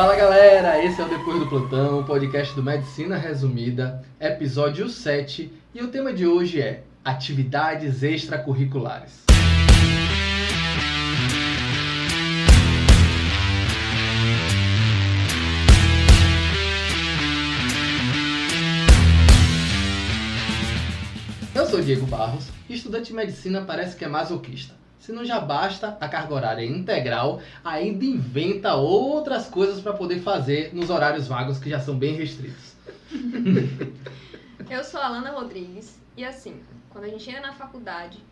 Fala galera, esse é o Depois do Plantão, o podcast do Medicina Resumida, episódio 7, e o tema de hoje é atividades extracurriculares. Eu sou Diego Barros, estudante de medicina parece que é masoquista. Se não já basta a carga horária integral, ainda inventa outras coisas para poder fazer nos horários vagos que já são bem restritos. Eu sou a Alana Rodrigues e assim, quando a gente entra na faculdade,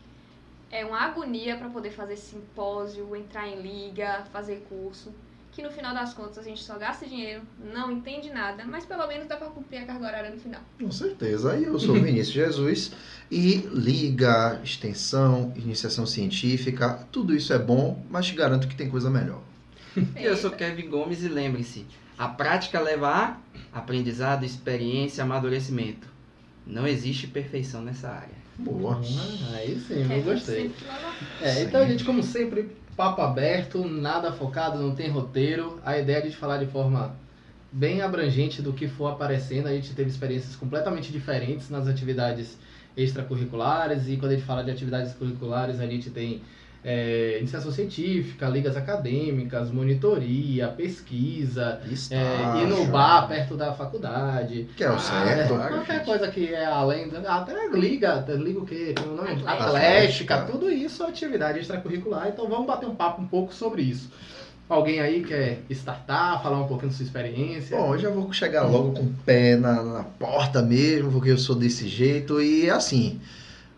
é uma agonia para poder fazer simpósio, entrar em liga, fazer curso, que no final das contas a gente só gasta dinheiro, não entende nada, mas pelo menos dá para cumprir a carga horária no final. Com certeza. Aí eu sou Vinícius Jesus e liga, extensão, iniciação científica, tudo isso é bom, mas te garanto que tem coisa melhor. E eu sou Kevin Gomes e lembre-se, a prática leva a aprendizado, experiência, amadurecimento. Não existe perfeição nessa área. Boa. Ah, aí sim, eu gostei. É, então, gente, como sempre, papo aberto, nada focado, não tem roteiro. A ideia é de falar de forma bem abrangente do que for aparecendo. A gente teve experiências completamente diferentes nas atividades extracurriculares. E quando a gente fala de atividades curriculares, a gente tem é, iniciação científica, ligas acadêmicas, monitoria, pesquisa, é, Estágio, ir no bar perto da faculdade. Que é o Ah, certo. é, qualquer coisa que é além da. Até liga, liga o quê? Tem o nome? Atlética. Atlética, Atlética. tudo isso é atividade extracurricular. Então vamos bater um papo um pouco sobre isso. Alguém aí quer startar, falar um pouquinho da sua experiência? Bom, eu já vou chegar logo com o pé na, na porta mesmo, porque eu sou desse jeito. E assim,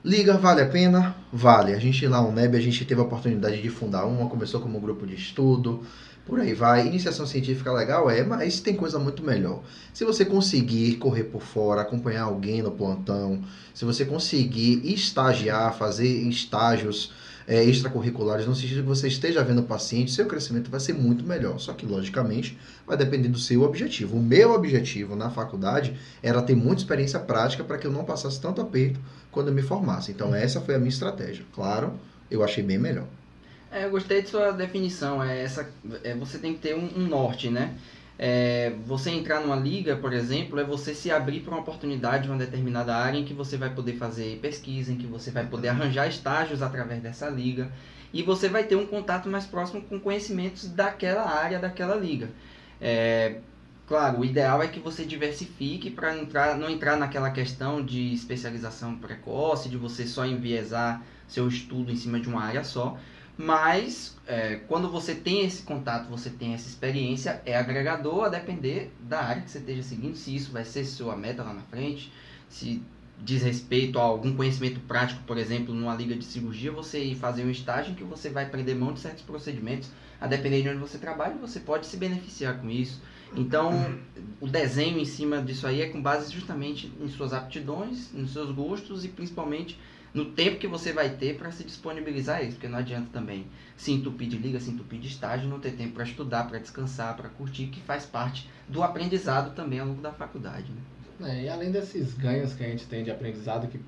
liga, vale a pena? Vale. A gente lá no NEB, a gente teve a oportunidade de fundar uma, começou como um grupo de estudo, por aí vai. Iniciação científica legal é, mas tem coisa muito melhor. Se você conseguir correr por fora, acompanhar alguém no plantão, se você conseguir estagiar, fazer estágios é, extracurriculares, no sentido que você esteja vendo o paciente, seu crescimento vai ser muito melhor. Só que, logicamente, vai depender do seu objetivo. O meu objetivo na faculdade era ter muita experiência prática para que eu não passasse tanto aperto quando eu me formasse. Então, essa foi a minha estratégia. Claro, eu achei bem melhor. É, eu gostei de sua definição. É essa, é, você tem que ter um, um norte, né? É, você entrar numa liga, por exemplo, é você se abrir para uma oportunidade em uma determinada área em que você vai poder fazer pesquisa, em que você vai poder arranjar estágios através dessa liga e você vai ter um contato mais próximo com conhecimentos daquela área, daquela liga. É, claro, o ideal é que você diversifique para entrar, não entrar naquela questão de especialização precoce, de você só enviesar seu estudo em cima de uma área só. Mas é, quando você tem esse contato, você tem essa experiência, é agregador a depender da área que você esteja seguindo, se isso vai ser sua meta lá na frente, se diz respeito a algum conhecimento prático, por exemplo, numa liga de cirurgia, você ir fazer um estágio que você vai aprender mão de certos procedimentos, a depender de onde você trabalha, você pode se beneficiar com isso. Então, o desenho em cima disso aí é com base justamente em suas aptidões, nos seus gostos e principalmente no tempo que você vai ter para se disponibilizar a isso, porque não adianta também se entupir de liga, se entupir de estágio, não ter tempo para estudar, para descansar, para curtir, que faz parte do aprendizado também ao longo da faculdade. Né? É, e além desses ganhos que a gente tem de aprendizado, que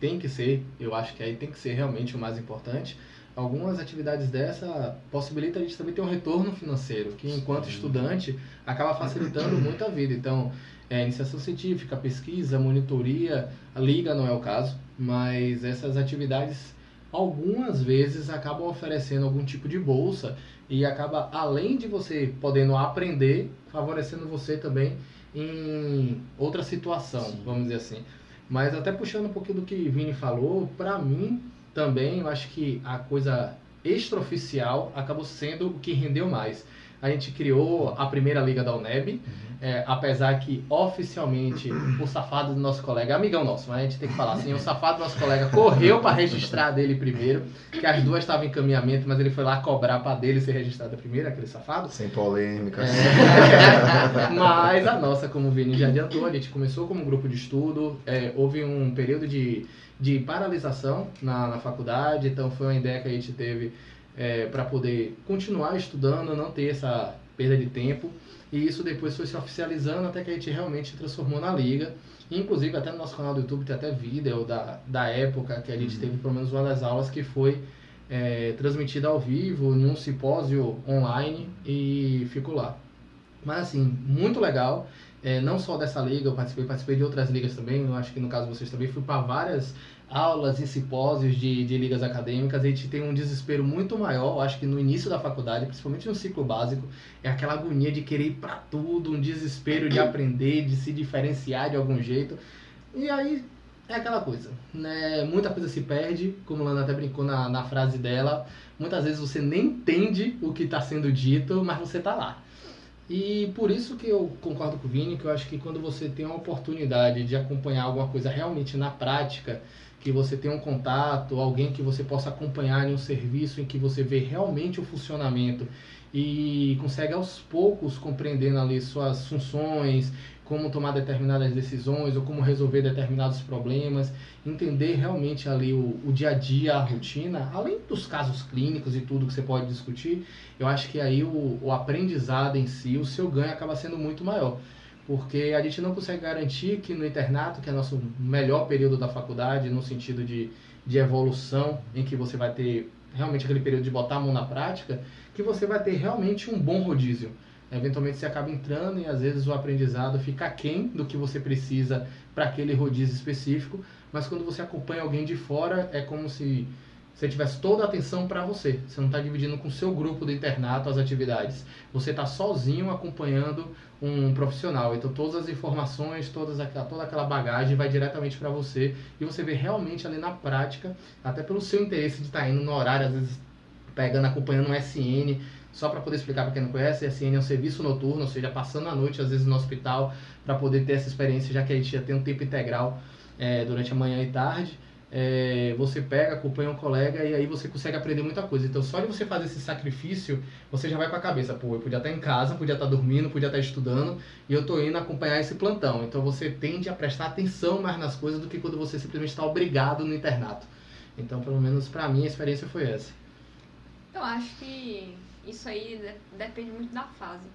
tem que ser, eu acho que aí tem que ser realmente o mais importante, algumas atividades dessa possibilitam a gente também ter um retorno financeiro, que enquanto estudante acaba facilitando muito a vida. Então, é, iniciação científica, pesquisa, monitoria, a liga não é o caso, mas essas atividades algumas vezes acabam oferecendo algum tipo de bolsa e acaba, além de você podendo aprender, favorecendo você também em outra situação, Sim. vamos dizer assim. Mas até puxando um pouquinho do que Vini falou, para mim também eu acho que a coisa extraoficial acabou sendo o que rendeu mais. A gente criou a primeira liga da UNEB, é, apesar que oficialmente o safado do nosso colega, amigão nosso, mas a gente tem que falar assim, o safado do nosso colega correu para registrar dele primeiro, que as duas estavam em encaminhamento, mas ele foi lá cobrar para dele ser registrada primeiro, aquele safado. Sem polêmicas. É. Mas a nossa, como o Vini já adiantou, a gente começou como um grupo de estudo, é, houve um período de, de paralisação na, na faculdade, então foi uma ideia que a gente teve para poder continuar estudando, não ter essa perda de tempo. E isso depois foi se oficializando até que a gente realmente se transformou na liga. Inclusive, até no nosso canal do YouTube tem até vídeo da, da época que a gente teve pelo menos uma das aulas que foi é, transmitida ao vivo, num simpósio online e ficou lá. Mas assim, muito legal. É, não só dessa liga, eu participei, participei de outras ligas também. Eu acho que no caso vocês também fui para várias aulas e simpósios de, de ligas acadêmicas. A gente tem um desespero muito maior, eu acho que no início da faculdade, principalmente no ciclo básico, é aquela agonia de querer ir para tudo, um desespero de aprender, de se diferenciar de algum jeito. E aí é aquela coisa, né? Muita coisa se perde, como Lana até brincou na, na frase dela. Muitas vezes você nem entende o que está sendo dito, mas você está lá. E por isso que eu concordo com o Vini, que eu acho que quando você tem a oportunidade de acompanhar alguma coisa realmente na prática, que você tem um contato, alguém que você possa acompanhar em um serviço em que você vê realmente o funcionamento e consegue aos poucos compreendendo ali suas funções, como tomar determinadas decisões ou como resolver determinados problemas, entender realmente ali o, o dia a dia, a rotina, além dos casos clínicos e tudo que você pode discutir, eu acho que aí o, o aprendizado em si, o seu ganho acaba sendo muito maior. Porque a gente não consegue garantir que no internato, que é nosso melhor período da faculdade, no sentido de, de evolução, em que você vai ter realmente aquele período de botar a mão na prática, que você vai ter realmente um bom rodízio. Eventualmente você acaba entrando e às vezes o aprendizado fica aquém do que você precisa para aquele rodízio específico, mas quando você acompanha alguém de fora, é como se você tivesse toda a atenção para você. Você não está dividindo com o seu grupo do internato as atividades. Você está sozinho acompanhando um profissional. Então todas as informações, todas aquela, toda aquela bagagem vai diretamente para você e você vê realmente ali na prática, até pelo seu interesse de estar tá indo no horário, às vezes pegando, acompanhando um SN, só para poder explicar para quem não conhece, SN é um serviço noturno, ou seja, passando a noite, às vezes, no hospital, para poder ter essa experiência, já que a gente já tem um tempo integral é, durante a manhã e tarde. É, você pega, acompanha um colega e aí você consegue aprender muita coisa. Então, só de você fazer esse sacrifício, você já vai com a cabeça, pô, eu podia estar em casa, podia estar dormindo, podia estar estudando e eu estou indo acompanhar esse plantão. Então, você tende a prestar atenção mais nas coisas do que quando você simplesmente está obrigado no internato. Então, pelo menos para mim, a experiência foi essa. Eu acho que isso aí depende muito da fase.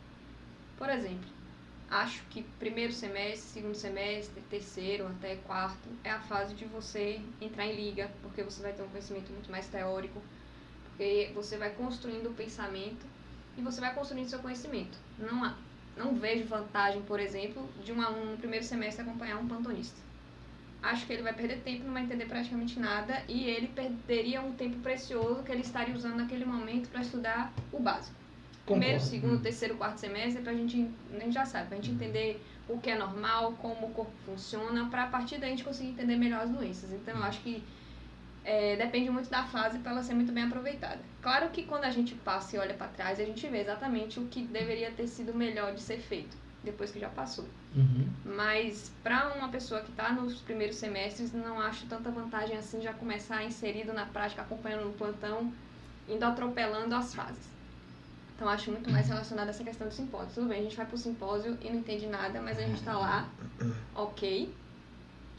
Por exemplo, acho que primeiro semestre, segundo semestre, terceiro até quarto é a fase de você entrar em liga, porque você vai ter um conhecimento muito mais teórico, porque você vai construindo o pensamento e você vai construindo seu conhecimento. Não, há, não vejo vantagem, por exemplo, de um aluno no primeiro semestre acompanhar um plantonista acho que ele vai perder tempo, não vai entender praticamente nada e ele perderia um tempo precioso que ele estaria usando naquele momento para estudar o básico. Primeiro, segundo, uhum. terceiro, quarto semestre, para a gente, a gente já sabe, para a gente entender o que é normal, como o corpo funciona, para a partir daí a gente conseguir entender melhor as doenças. Então, eu acho que é, depende muito da fase para ela ser muito bem aproveitada. Claro que quando a gente passa e olha para trás, a gente vê exatamente o que deveria ter sido melhor de ser feito depois que já passou. Uhum. Mas para uma pessoa que está nos primeiros semestres, não acho tanta vantagem assim já começar inserido na prática, acompanhando no plantão, indo atropelando as fases. Então acho muito mais relacionado a essa questão do simpósio. Tudo bem, a gente vai pro simpósio e não entende nada, mas a gente está lá, ok.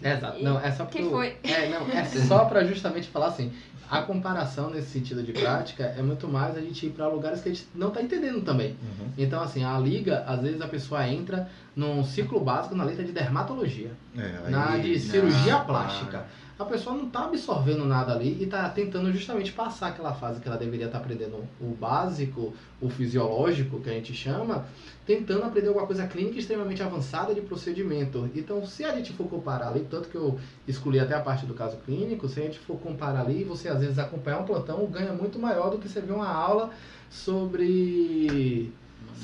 Exato. E... Não, é só que foi? É, não, é só para justamente falar assim, a comparação nesse sentido de prática é muito mais a gente ir para lugares que a gente não está entendendo também. Uhum. Então, assim, a liga, às vezes a pessoa entra num ciclo básico na letra de dermatologia, é, na de cirurgia ah, plástica a pessoa não está absorvendo nada ali e está tentando justamente passar aquela fase que ela deveria estar tá aprendendo o básico, o fisiológico, que a gente chama, tentando aprender alguma coisa clínica extremamente avançada de procedimento. Então, se a gente for comparar ali, tanto que eu escolhi até a parte do caso clínico, se a gente for comparar ali, você às vezes acompanhar um plantão ganha muito maior do que você ver uma aula sobre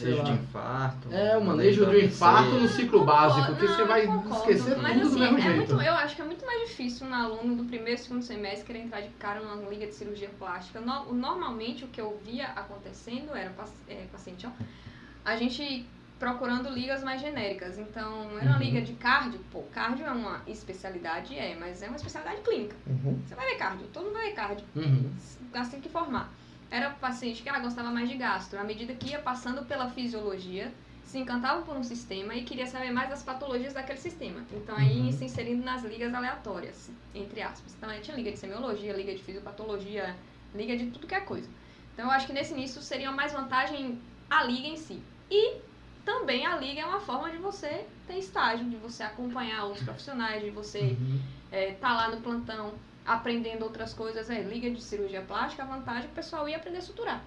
Manejo de infarto. É, o manejo do infarto no ciclo básico, que você vai concordo, esquecer mas, tudo assim, do mesmo é jeito. Muito, eu acho que é muito mais difícil um aluno do primeiro e segundo semestre querer entrar de cara numa liga de cirurgia plástica. No, normalmente o que eu via acontecendo era é, paciente, ó, a gente procurando ligas mais genéricas. Então, era uma uhum. liga de cardio, pô, cardio é uma especialidade, é, mas é uma especialidade clínica. Uhum. Você vai ver cardio, todo mundo vai ver cardio. Uhum. Assim que formar era paciente que ela gostava mais de gastro. À medida que ia passando pela fisiologia, se encantava por um sistema e queria saber mais das patologias daquele sistema. Então aí uhum. se inserindo nas ligas aleatórias, entre aspas. Então aí tinha liga de semiologia, liga de fisiopatologia, liga de tudo que é coisa. Então eu acho que nesse início seria mais vantagem a liga em si. E também a liga é uma forma de você ter estágio, de você acompanhar outros profissionais, de você estar uhum. é, tá lá no plantão aprendendo outras coisas. É, liga de cirurgia plástica, a vantagem o pessoal ia aprender a suturar,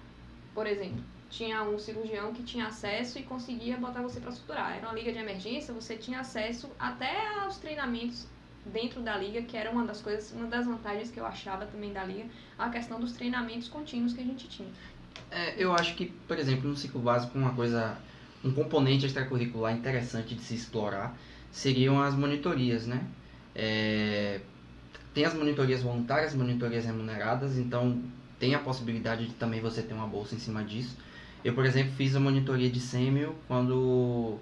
por exemplo. tinha um cirurgião que tinha acesso e conseguia botar você para suturar. Era uma liga de emergência, você tinha acesso até aos treinamentos dentro da liga, que era uma das coisas, uma das vantagens que eu achava também da liga, a questão dos treinamentos contínuos que a gente tinha. É, eu acho que, por exemplo, no ciclo básico, uma coisa, um componente extracurricular interessante de se explorar seriam as monitorias, né? É, tem as monitorias voluntárias, monitorias remuneradas, então tem a possibilidade de também você ter uma bolsa em cima disso. Eu, por exemplo, fiz a monitoria de SEMIO quando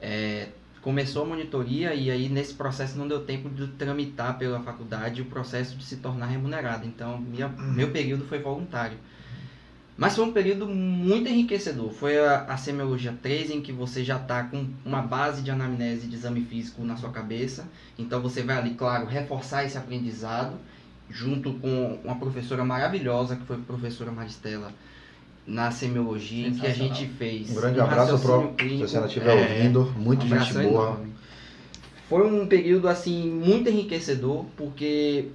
é, começou a monitoria e aí nesse processo não deu tempo de tramitar pela faculdade o processo de se tornar remunerado. Então, minha, meu período foi voluntário. Mas foi um período muito enriquecedor. Foi a, a semiologia 3, em que você já está com uma base de anamnese de exame físico na sua cabeça. Então você vai ali, claro, reforçar esse aprendizado, junto com uma professora maravilhosa, que foi a professora Maristela, na semiologia, em que a gente fez. Um grande abraço pro se ela estiver é, ouvindo, muito um gente boa. Enorme. Foi um período assim muito enriquecedor, porque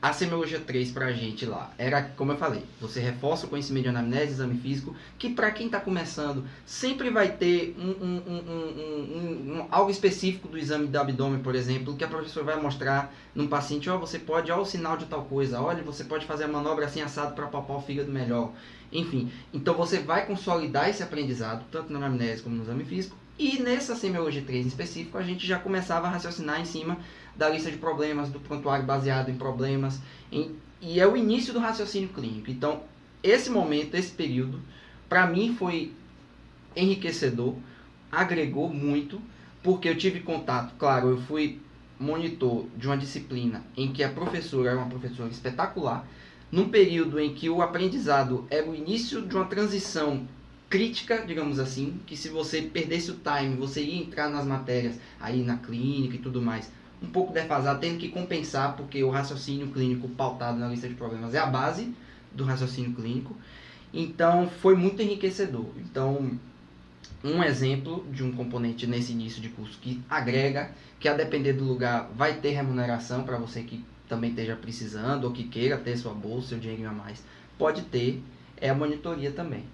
a semiologia 3 pra gente lá era, como eu falei, você reforça o conhecimento de anamnese, exame físico, que para quem está começando sempre vai ter um, um, um, algo específico do exame do abdômen, por exemplo, que a professora vai mostrar num paciente, ó, oh, você pode, ó, o sinal de tal coisa, olha, você pode fazer a manobra assim assado para palpar o fígado melhor. Enfim, então você vai consolidar esse aprendizado, tanto na anamnese como no exame físico, e nessa semiologia 3 em específico, a gente já começava a raciocinar em cima da lista de problemas, do prontuário baseado em problemas, em, e é o início do raciocínio clínico. Então, esse momento, esse período, para mim foi enriquecedor, agregou muito, porque eu tive contato, claro, eu fui monitor de uma disciplina em que a professora era uma professora espetacular, num período em que o aprendizado era o início de uma transição crítica, digamos assim, que se você perdesse o time, você ia entrar nas matérias aí na clínica e tudo mais, um pouco defasado, tendo que compensar, porque o raciocínio clínico pautado na lista de problemas é a base do raciocínio clínico. Então, foi muito enriquecedor. Então, um exemplo de um componente nesse início de curso que agrega, que a depender do lugar vai ter remuneração para você que também esteja precisando ou que queira ter sua bolsa, seu dinheiro a mais, pode ter, é a monitoria também.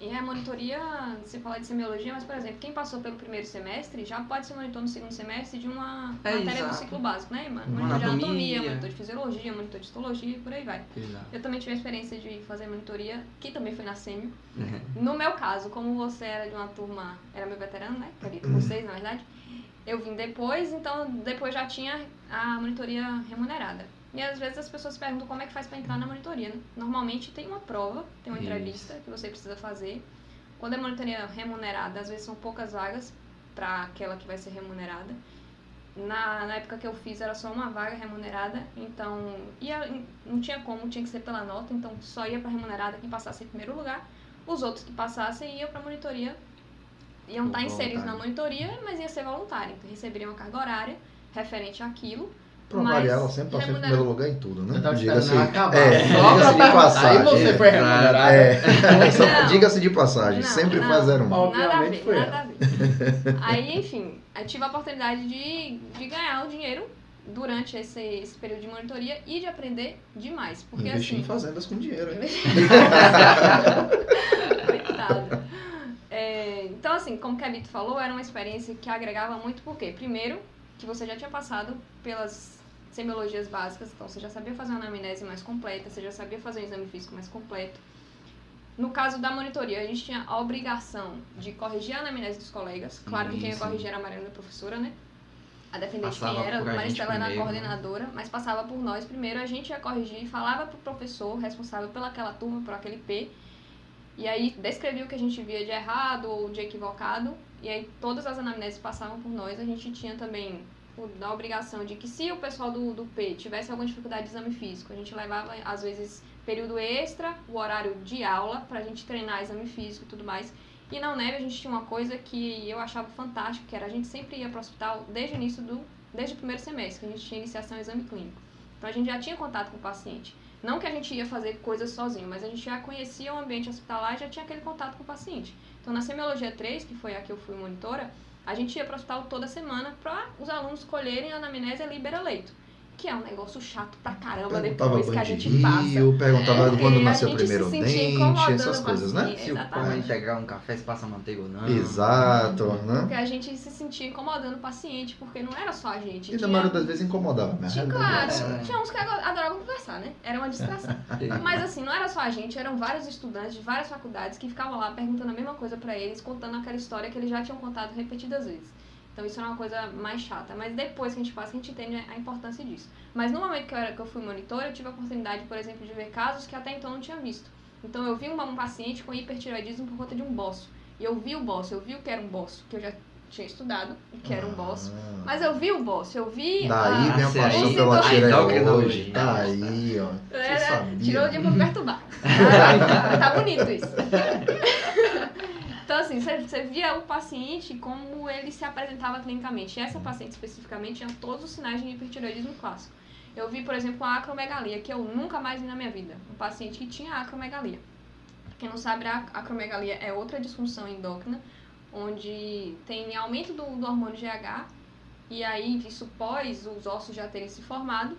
E a monitoria, você fala de semiologia, mas, por exemplo, quem passou pelo primeiro semestre já pode ser monitor no segundo semestre de uma é, matéria exato. do ciclo básico, né, mano? Monitor de anatomia, monitor de fisiologia, monitor de histologia, por aí vai. Exato. Eu também tive a experiência de fazer monitoria, que também foi na SEMI. Uhum. No meu caso, como você era de uma turma, era meu veterano, né? Acredito com vocês, na verdade. Eu vim depois, então depois já tinha a monitoria remunerada. E às vezes as pessoas perguntam como é que faz para entrar na monitoria, né? Normalmente tem uma prova, tem uma entrevista que você precisa fazer. Quando é monitoria remunerada, às vezes são poucas vagas para aquela que vai ser remunerada. Na, na época que eu fiz era só uma vaga remunerada, então ia, não tinha como, tinha que ser pela nota, então só ia para remunerada quem passasse em primeiro lugar. Os outros que passassem iam para monitoria, iam estar inseridos na monitoria, mas ia ser voluntário, então receberiam uma carga horária referente àquilo Pra variar, ela sempre passou em primeiro lugar em tudo, né? Diga-se é, diga de passagem. Aí você foi remunerada. É. Diga-se de passagem, não, sempre não, faz zero um. Nada a ver, nada a ver. Aí, enfim, eu tive a oportunidade de, de ganhar o dinheiro durante esse, esse período de monitoria e de aprender demais. Porque, Investir assim, em fazendas com dinheiro, hein? Coitado. É, então, assim, como o Kevin falou, era uma experiência que agregava muito, porque, primeiro, que você já tinha passado pelas semiologias básicas, então você já sabia fazer uma anamnese mais completa, você já sabia fazer um exame físico mais completo. No caso da monitoria, a gente tinha a obrigação de corrigir a anamnese dos colegas. Claro que quem ia corrigir era a Mariana, a professora, né? A defendente quem era, Maristela era a né? coordenadora, mas passava por nós primeiro, a gente ia corrigir, falava pro professor responsável pelaquela turma, por aquele P, e aí descrevia o que a gente via de errado ou de equivocado, e aí todas as anamneses passavam por nós, a gente tinha também da obrigação de que se o pessoal do, do P tivesse alguma dificuldade de exame físico, a gente levava, às vezes, período extra, o horário de aula, pra gente treinar exame físico e tudo mais. E na UNEB a gente tinha uma coisa que eu achava fantástico, que era a gente sempre ia para o hospital desde o início do, desde o primeiro semestre, que a gente tinha iniciação em exame clínico. Então a gente já tinha contato com o paciente. Não que a gente ia fazer coisas sozinho, mas a gente já conhecia o ambiente hospitalar e já tinha aquele contato com o paciente. Então na semiologia 3, que foi a que eu fui monitora, a gente ia para o hospital toda semana para os alunos colherem a anamnese libera leito. Que é um negócio chato pra caramba Perguntava depois que a gente passa. rio, perguntava É, quando a nasceu o gente se primeiro sentia dente, incomodando essas coisas, assim, né? Se o pão Exatamente. integrar um café, se passa manteiga ou não. Exato, né? Porque a gente se sentia incomodando o paciente, porque não era só a gente. E na maioria das vezes incomodava. né? Tinha, claro, é. É. tinha uns que adoravam conversar, né? Era uma distração. Mas assim, não era só a gente, eram vários estudantes de várias faculdades que ficavam lá perguntando a mesma coisa pra eles, contando aquela história que eles já tinham contado repetidas vezes. Então isso era uma coisa mais chata. Mas depois que a gente passa, a gente entende a importância disso. Mas no momento que eu, era, que eu fui monitora, eu tive a oportunidade, por exemplo, de ver casos que até então eu não tinha visto. Então eu vi uma- um paciente com hipertiroidismo por conta de um bócio. E eu vi o bócio, eu vi o que era um bócio, que eu já tinha estudado, o que era um bócio. Ah. Mas eu vi o bócio, eu vi. Daí a- vem a paixão pela tireoide. endocrinologia. Tá aí, ó. Você É, sabia. tirou o dia pra me perturbar. Ah, tá bonito isso. Então, assim, você, via o paciente como ele se apresentava clinicamente. E essa paciente especificamente tinha todos os sinais de hipertireoidismo clássico. Eu vi, por exemplo, a acromegalia, que eu nunca mais vi na minha vida. Um paciente que tinha acromegalia. Quem não sabe, a acromegalia é outra disfunção endócrina, onde tem aumento do, do hormônio GH, e aí isso pós os ossos já terem se formado,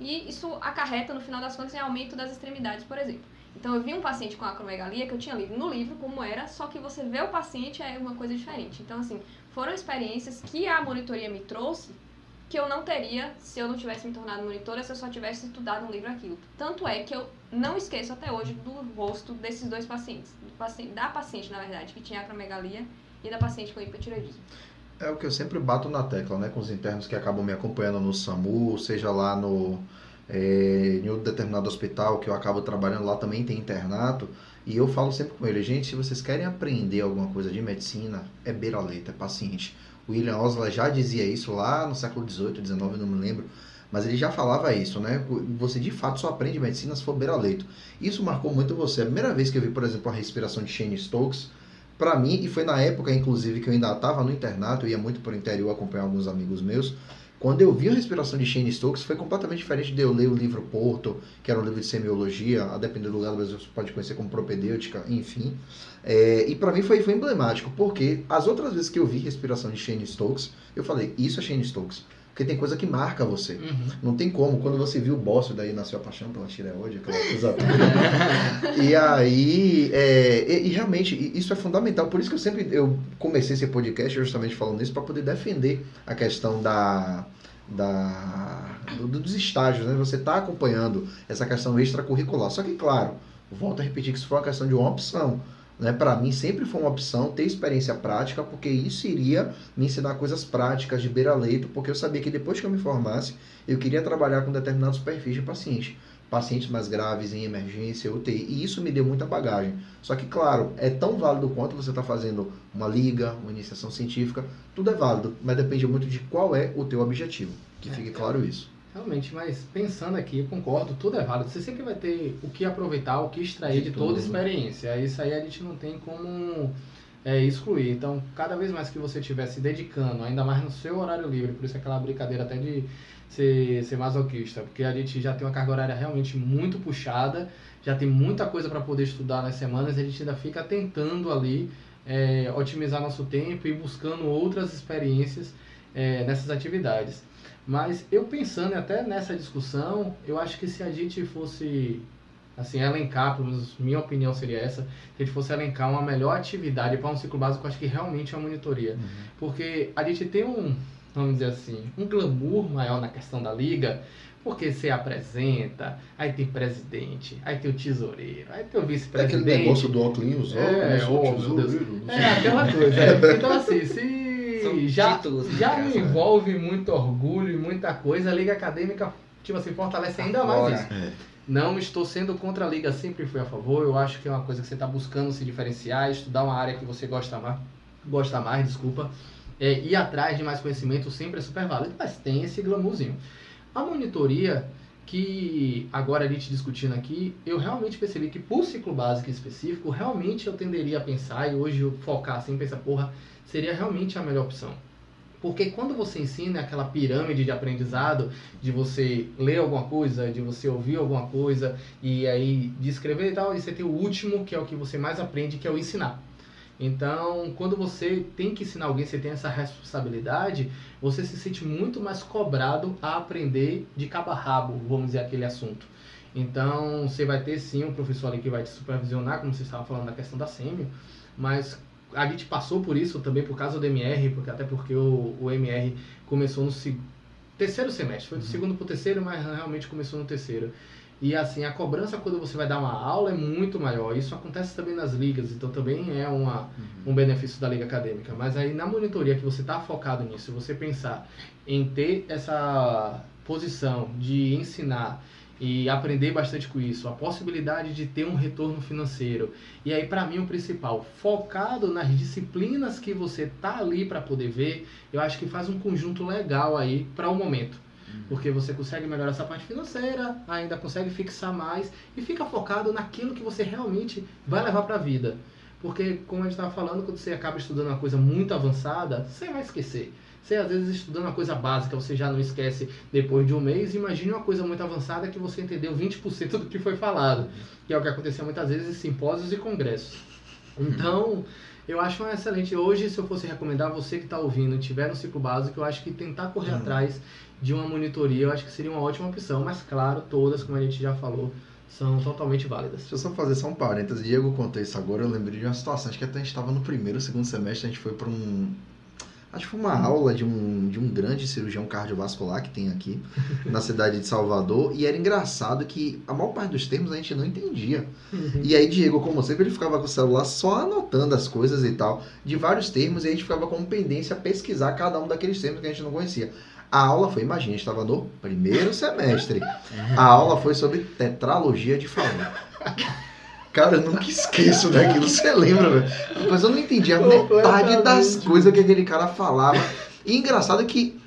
e isso acarreta, no final das contas, em aumento das extremidades, por exemplo. Então, eu vi um paciente com acromegalia que eu tinha lido no livro como era, só que você vê o paciente é uma coisa diferente. Então, assim, foram experiências que a monitoria me trouxe que eu não teria se eu não tivesse me tornado monitora, se eu só tivesse estudado no livro aquilo. Tanto é que eu não esqueço até hoje do rosto desses dois pacientes. Do da paciente, na verdade, que tinha acromegalia e da paciente com hipotireoidismo. É o que eu sempre bato na tecla, né? Com os internos que acabam me acompanhando no SAMU, seja lá no é, em outro determinado hospital que eu acabo trabalhando lá também tem internato. E eu falo sempre com ele, gente, se vocês querem aprender alguma coisa de medicina, é beira-leito, é paciente. William Osler já dizia isso lá no século XVIII, XIX, não me lembro. Mas ele já falava isso, né? Você de fato só aprende medicina se for beira-leito. Isso marcou muito você. A primeira vez que eu vi, por exemplo, a respiração de Shane Stokes, para mim, e foi na época, inclusive, que eu ainda estava no internato, eu ia muito para o interior acompanhar alguns amigos meus. Quando eu vi a respiração de Shane Stokes, foi completamente diferente de eu ler o livro Porto, que era um livro de semiologia, a depender do lugar do Brasil você pode conhecer como propedêutica, enfim. É, e para mim foi, foi emblemático, porque as outras vezes que eu vi respiração de Shane Stokes, eu falei, isso é Shane Stokes. Porque tem coisa que marca você. Uhum. Não tem como. Quando você viu o Bócio, daí nasceu a paixão pela tireoide, aquela coisa toda. E aí, é, e, e realmente, isso é fundamental. Por isso que eu sempre eu comecei esse podcast justamente falando isso, para poder defender a questão da, da, do- dos estágios, né? Você está acompanhando essa questão extracurricular. Só que, claro, volto a repetir que isso foi uma questão de uma opção. Né? Para mim, sempre foi uma opção ter experiência prática, porque isso iria me ensinar coisas práticas de beira-leito, porque eu sabia que depois que eu me formasse, eu queria trabalhar com determinados perfis de paciente. Pacientes mais graves em emergência, UTI. E isso me deu muita bagagem. Só que, claro, é tão válido quanto você está fazendo uma liga, uma iniciação científica. Tudo é válido, mas depende muito de qual é o teu objetivo. Que É, fique é. claro isso. Realmente, mas pensando aqui, eu concordo, tudo é válido. Você sempre vai ter o que aproveitar, o que extrair De de, toda tudo. experiência. Isso aí a gente não tem como é, excluir. Então, cada vez mais que você estiver se dedicando, ainda mais no seu horário livre, por isso aquela brincadeira até de ser, ser masoquista, porque a gente já tem uma carga horária realmente muito puxada, já tem muita coisa para poder estudar nas semanas, e a gente ainda fica tentando ali é, otimizar nosso tempo e buscando outras experiências é, nessas atividades. Mas eu pensando até nessa discussão, eu acho que se a gente fosse assim elencar, pelo menos minha opinião seria essa, se a gente fosse elencar uma melhor atividade para um ciclo básico, eu acho que realmente é a monitoria. Porque a gente tem um, vamos dizer assim, um glamour maior na questão da liga, porque você apresenta, aí tem presidente, aí tem o tesoureiro, aí tem o É aquele vice-presidente. negócio do óculos, É, ó, oh, o meu Deus. tesoureiro, É, aquela coisa. é. Então, assim, se São já, títulos, já né, me cara? envolve muito orgulho e muita coisa, a Liga Acadêmica, tipo assim, fortalece ainda mais Fora. isso. É. Não estou sendo contra a Liga, sempre fui a favor. Eu acho que é uma coisa que você está buscando se diferenciar, estudar uma área que você gosta mais, gosta mais desculpa, é, ir atrás de mais conhecimento sempre é super válido, mas tem esse glamourzinho. A monitoria, que agora a gente discutindo aqui, eu realmente percebi que por ciclo básico específico, realmente eu tenderia a pensar, e hoje eu focar assim, pensar, porra, seria realmente a melhor opção. Porque quando você ensina aquela pirâmide de aprendizado, de você ler alguma coisa, de você ouvir alguma coisa, e aí de escrever e tal, e você tem o último, que é o que você mais aprende, que é o ensinar. Então, quando você tem que ensinar alguém, você tem essa responsabilidade, você se sente muito mais cobrado a aprender de cabo a rabo, vamos dizer, aquele assunto. Então, você vai ter sim um professor ali que vai te supervisionar, como você estava falando na questão da sêmio, mas a gente passou por isso também por causa do MR, porque até porque o, o MR começou no terceiro semestre, foi do uhum. segundo para o terceiro, mas realmente começou no terceiro. E assim, a cobrança quando você vai dar uma aula é muito maior. Isso acontece também nas ligas, então também é uma, uhum. um benefício da liga acadêmica. Mas aí na monitoria que você está focado nisso, você pensar em ter essa posição de ensinar e aprender bastante com isso, a possibilidade de ter um retorno financeiro. E aí, para mim, o principal, focado nas disciplinas que você tá ali para poder ver, eu acho que faz um conjunto legal aí para o momento. Uhum. Porque você consegue melhorar essa parte financeira, ainda consegue fixar mais e fica focado naquilo que você realmente vai levar para a vida. Porque, como a gente estava falando, quando você acaba estudando uma coisa muito avançada, você vai esquecer. Você às vezes estudando uma coisa básica, você já não esquece depois de um mês. Imagine uma coisa muito avançada que você entendeu 20% do que foi falado, que é o que aconteceu muitas vezes em simpósios e congressos. Então, eu acho uma excelente. Hoje, se eu fosse recomendar você que está ouvindo, tiver no ciclo básico, eu acho que tentar correr uhum. atrás de uma monitoria, eu acho que seria uma ótima opção. Mas, claro, todas, como a gente já falou, são totalmente válidas. Deixa eu só fazer só um parênteses. Diego contou isso agora, eu lembrei de uma situação. Acho que até a gente estava no primeiro, segundo semestre, a gente foi para um, Acho que foi uma aula de um, de um grande cirurgião cardiovascular que tem aqui na cidade de Salvador. E era engraçado que a maior parte dos termos a gente não entendia. Uhum. E aí, Diego, como sempre, ele ficava com o celular só anotando as coisas e tal, de vários termos, e a gente ficava com pendência a pesquisar cada um daqueles termos que a gente não conhecia. A aula foi, imagina, a gente estava no primeiro semestre. A aula foi sobre tetralogia de Fallot. Cara, eu nunca esqueço daquilo, você lembra, velho? Mas eu não entendi a metade das coisas que aquele cara falava. E engraçado é que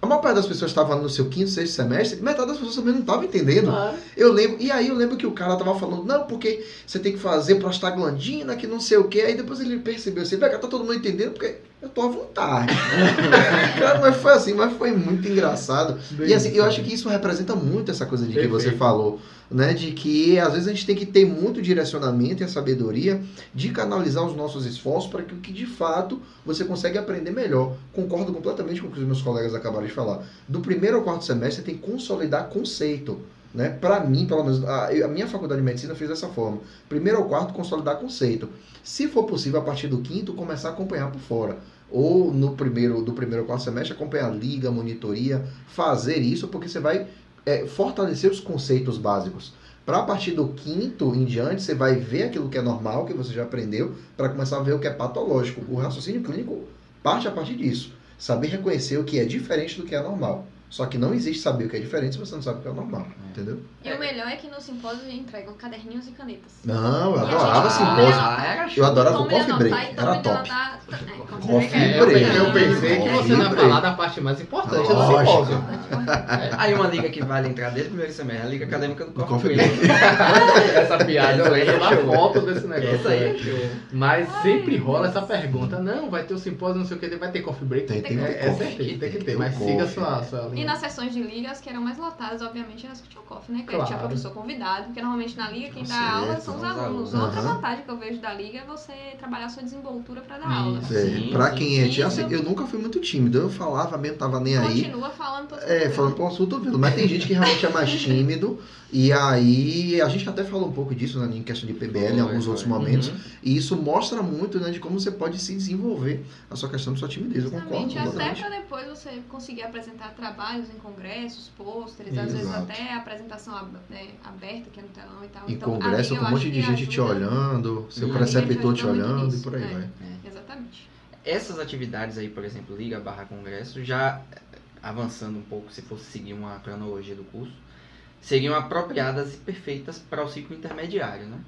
a maior parte das pessoas estava no seu quinto, sexto semestre, metade das pessoas também não estava entendendo. Ah. Eu lembro, e aí eu lembro que o cara tava falando, não, porque você tem que fazer prostaglandina, que não sei o que. Aí depois ele percebeu assim, velho, tá todo mundo entendendo, porque eu tô à vontade. cara, mas foi assim, mas foi muito engraçado. Bem, e assim, eu acho que isso representa muito essa coisa de Perfeito. que você falou né, de que às vezes a gente tem que ter muito direcionamento e a sabedoria de canalizar os nossos esforços para que o que de fato você consegue aprender melhor. Concordo completamente com o que os meus colegas acabaram de falar. Do primeiro ao quarto semestre você tem que consolidar conceito. Né? Para mim, pelo menos, a, a, minha faculdade de medicina fez dessa forma. Primeiro ao quarto, consolidar conceito. Se for possível, a partir do quinto, começar a acompanhar por fora. Ou no primeiro, do primeiro ao quarto semestre, acompanhar a liga, monitoria, fazer isso, porque você vai é, fortalecer os conceitos básicos. Para a partir do quinto em diante, você vai ver aquilo que é normal, que você já aprendeu, para começar a ver o que é patológico. O raciocínio clínico parte a partir disso. Saber reconhecer o que é diferente do que é normal. Só que não existe saber o que é diferente se você não sabe o que é normal, é. entendeu? E o melhor é que no simpósio entregam caderninhos e canetas. Não, eu adorava simpósio. Ah, eu adorava o coffee break, era top. Coffee break. Eu pensei que você ia falar da parte mais importante do simpósio. Aí uma liga que vale entrar desde o primeiro semestre, a liga acadêmica do coffee break. Essa piada eu lembro da foto desse negócio. aí Mas sempre rola essa pergunta. Não, vai ter o simpósio, não sei o que, vai ter coffee break. Tem, tem, é, certeza, tem que ter. Mas siga a sua e nas sessões de liga, as que eram mais lotadas, obviamente, eram as que tinham coffee, né? Que claro. tinha professor convidado, porque normalmente na liga quem dá aula são os alunos. Uhum. Outra vantagem que eu vejo da liga é você trabalhar a sua desenvoltura para dar aula. É, pra quem é tímido, assim, eu nunca fui muito tímido. Eu falava mesmo, tava nem aí. Continua falando todo É, falando pro assunto ouvido. Mas tem gente que realmente é mais tímido. E aí, a gente até falou um pouco disso né, em questão de PBL foi, em alguns foi. outros momentos. Uhum. E isso mostra muito né, de como você pode se desenvolver a sua questão de sua timidez. Eu concordo. Até para depois você conseguir apresentar trabalhos em congressos, pôsteres, às vezes até a apresentação né, aberta, que é no telão e tal. Em então, congresso, com um monte de gente te olhando, seu preceptor te olhando e por aí é, vai. É, exatamente. Essas atividades aí, por exemplo, Liga barra Congresso, já avançando um pouco, se fosse seguir uma cronologia do curso, seriam apropriadas e perfeitas para o ciclo intermediário, né?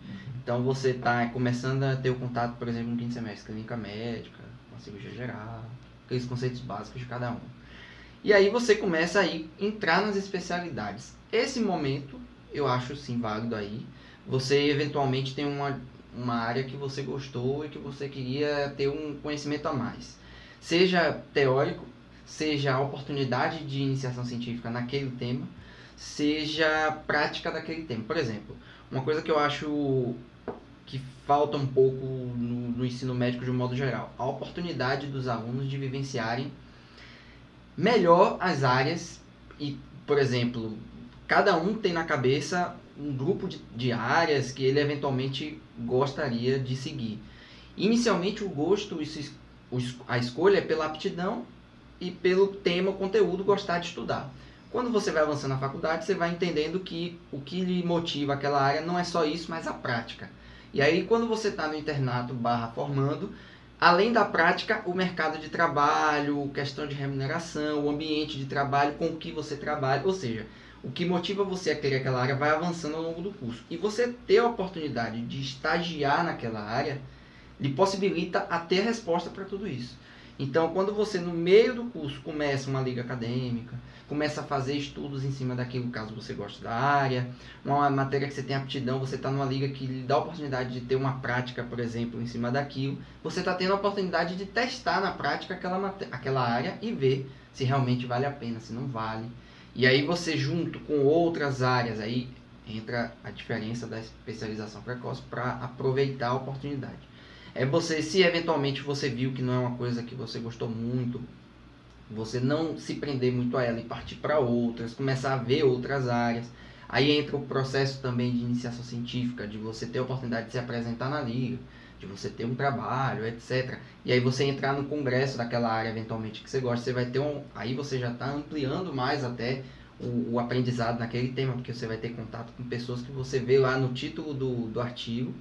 Então você está começando a ter o contato, por exemplo, no quinto semestre, clínica médica, uma cirurgia geral, aqueles conceitos básicos de cada um. E aí você começa a ir, entrar nas especialidades. Esse momento, eu acho sim válido aí. Você eventualmente tem uma, uma área que você gostou e que você queria ter um conhecimento a mais. Seja teórico, seja a oportunidade de iniciação científica naquele tema, seja prática daquele tema. Por exemplo, uma coisa que eu acho que falta um pouco no, no ensino médico de um modo geral. A oportunidade dos alunos de vivenciarem melhor as áreas e, por exemplo, cada um tem na cabeça um grupo de, de áreas que ele eventualmente gostaria de seguir. Inicialmente, o gosto, a escolha é pela aptidão e pelo tema, conteúdo, gostar de estudar. Quando você vai avançando na faculdade, você vai entendendo que o que lhe motiva aquela área não é só isso, mas a prática. E aí, quando você está no internato barra formando, além da prática, o mercado de trabalho, questão de remuneração, o ambiente de trabalho com o que você trabalha, ou seja, o que motiva você a querer aquela área vai avançando ao longo do curso. E você ter a oportunidade de estagiar naquela área lhe possibilita a ter resposta para tudo isso. Então, quando você no meio do curso começa uma liga acadêmica, começa a fazer estudos em cima daquilo, caso você goste da área, uma matéria que você tem aptidão, você está numa liga que lhe dá a oportunidade de ter uma prática, por exemplo, em cima daquilo, você está tendo a oportunidade de testar na prática aquela, aquela área e ver se realmente vale a pena, se não vale. E aí você junto com outras áreas, aí entra a diferença da especialização precoce para aproveitar a oportunidade. É você, se eventualmente você viu que não é uma coisa que você gostou muito, você não se prender muito a ela e partir para outras, começar a ver outras áreas. Aí entra o processo também de iniciação científica, de você ter a oportunidade de se apresentar na liga, de você ter um trabalho, etc. E aí você entrar no congresso daquela área eventualmente que você gosta, você vai ter um. Aí você já está ampliando mais até o, o, aprendizado naquele tema, porque você vai ter contato com pessoas que você vê lá no título do, do artigo,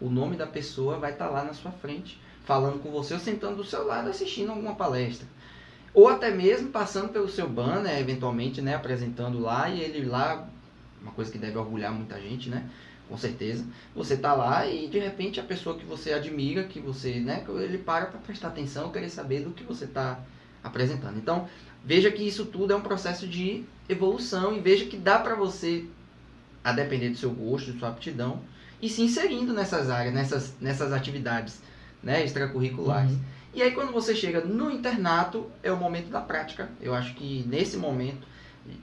o nome da pessoa vai estar tá lá na sua frente, falando com você ou sentando do seu lado assistindo alguma palestra. Ou até mesmo passando pelo seu banner, eventualmente, né, apresentando lá e ele lá, uma coisa que deve orgulhar muita gente, né? Com certeza. Você tá lá e de repente a pessoa que você admira, que você, né, ele para para prestar atenção, querer saber do que você está apresentando. Então, veja que isso tudo é um processo de evolução e veja que dá para você, a depender do seu gosto, de sua aptidão, e se inserindo nessas áreas, nessas, nessas atividades né, extracurriculares. Uhum. E aí quando você chega no internato, é o momento da prática. Eu acho que nesse momento,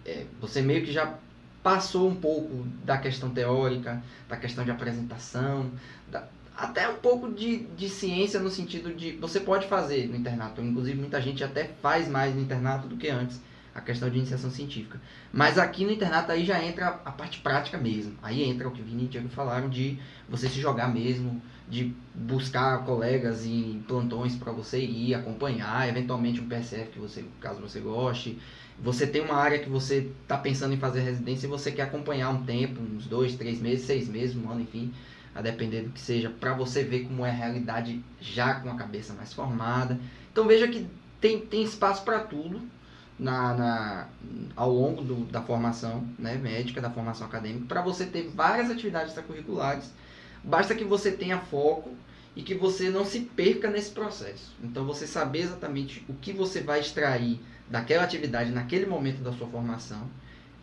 é, você meio que já passou um pouco da questão teórica, da questão de apresentação, da, até um pouco de, de ciência no sentido de você pode fazer no internato. Inclusive muita gente até faz mais no internato do que antes a questão de iniciação científica. Mas aqui no internato aí já entra a parte prática mesmo. Aí entra o que o Vini e o Diego falaram de você se jogar mesmo, de buscar colegas em plantões para você ir acompanhar, eventualmente um PSF que você, caso você goste. Você tem uma área que você está pensando em fazer residência e você quer acompanhar um tempo, uns dois, três meses, seis meses, um ano, enfim, a depender do que seja, para você ver como é a realidade já com a cabeça mais formada. Então veja que tem, tem espaço para tudo na, na, ao longo do, da formação né, médica, da formação acadêmica, para você ter várias atividades extracurriculares. Basta que você tenha foco e que você não se perca nesse processo. Então, você saber exatamente o que você vai extrair daquela atividade naquele momento da sua formação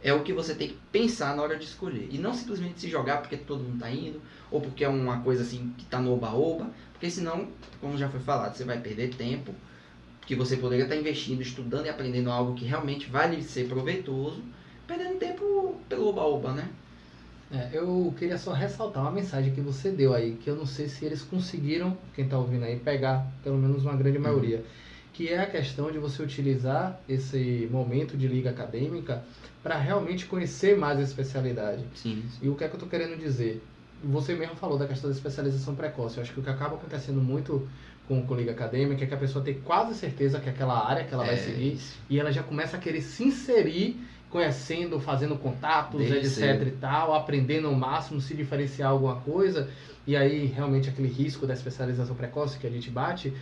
é o que você tem que pensar na hora de escolher. E não simplesmente se jogar porque todo mundo está indo, ou porque é uma coisa assim que está no oba-oba, porque senão, como já foi falado, você vai perder tempo que você poderia estar investindo, estudando e aprendendo algo que realmente vai lhe ser proveitoso, perdendo tempo pelo oba-oba, né? É, eu queria só ressaltar uma mensagem que você deu aí, que eu não sei se eles conseguiram, quem está ouvindo aí, pegar pelo menos uma grande maioria, uhum. que é a questão de você utilizar esse momento de liga acadêmica para realmente conhecer mais a especialidade. Sim, sim. E o que é que eu estou querendo dizer? Você mesmo falou da questão da especialização precoce. Eu acho que o que acaba acontecendo muito com, com liga acadêmica, é que a pessoa tem quase certeza que é aquela área que ela vai é seguir isso. e ela já começa a querer se inserir conhecendo, fazendo contatos, Desde etc cedo. e tal, aprendendo ao máximo, se diferenciar alguma coisa, e aí realmente aquele risco da especialização precoce que a gente bate,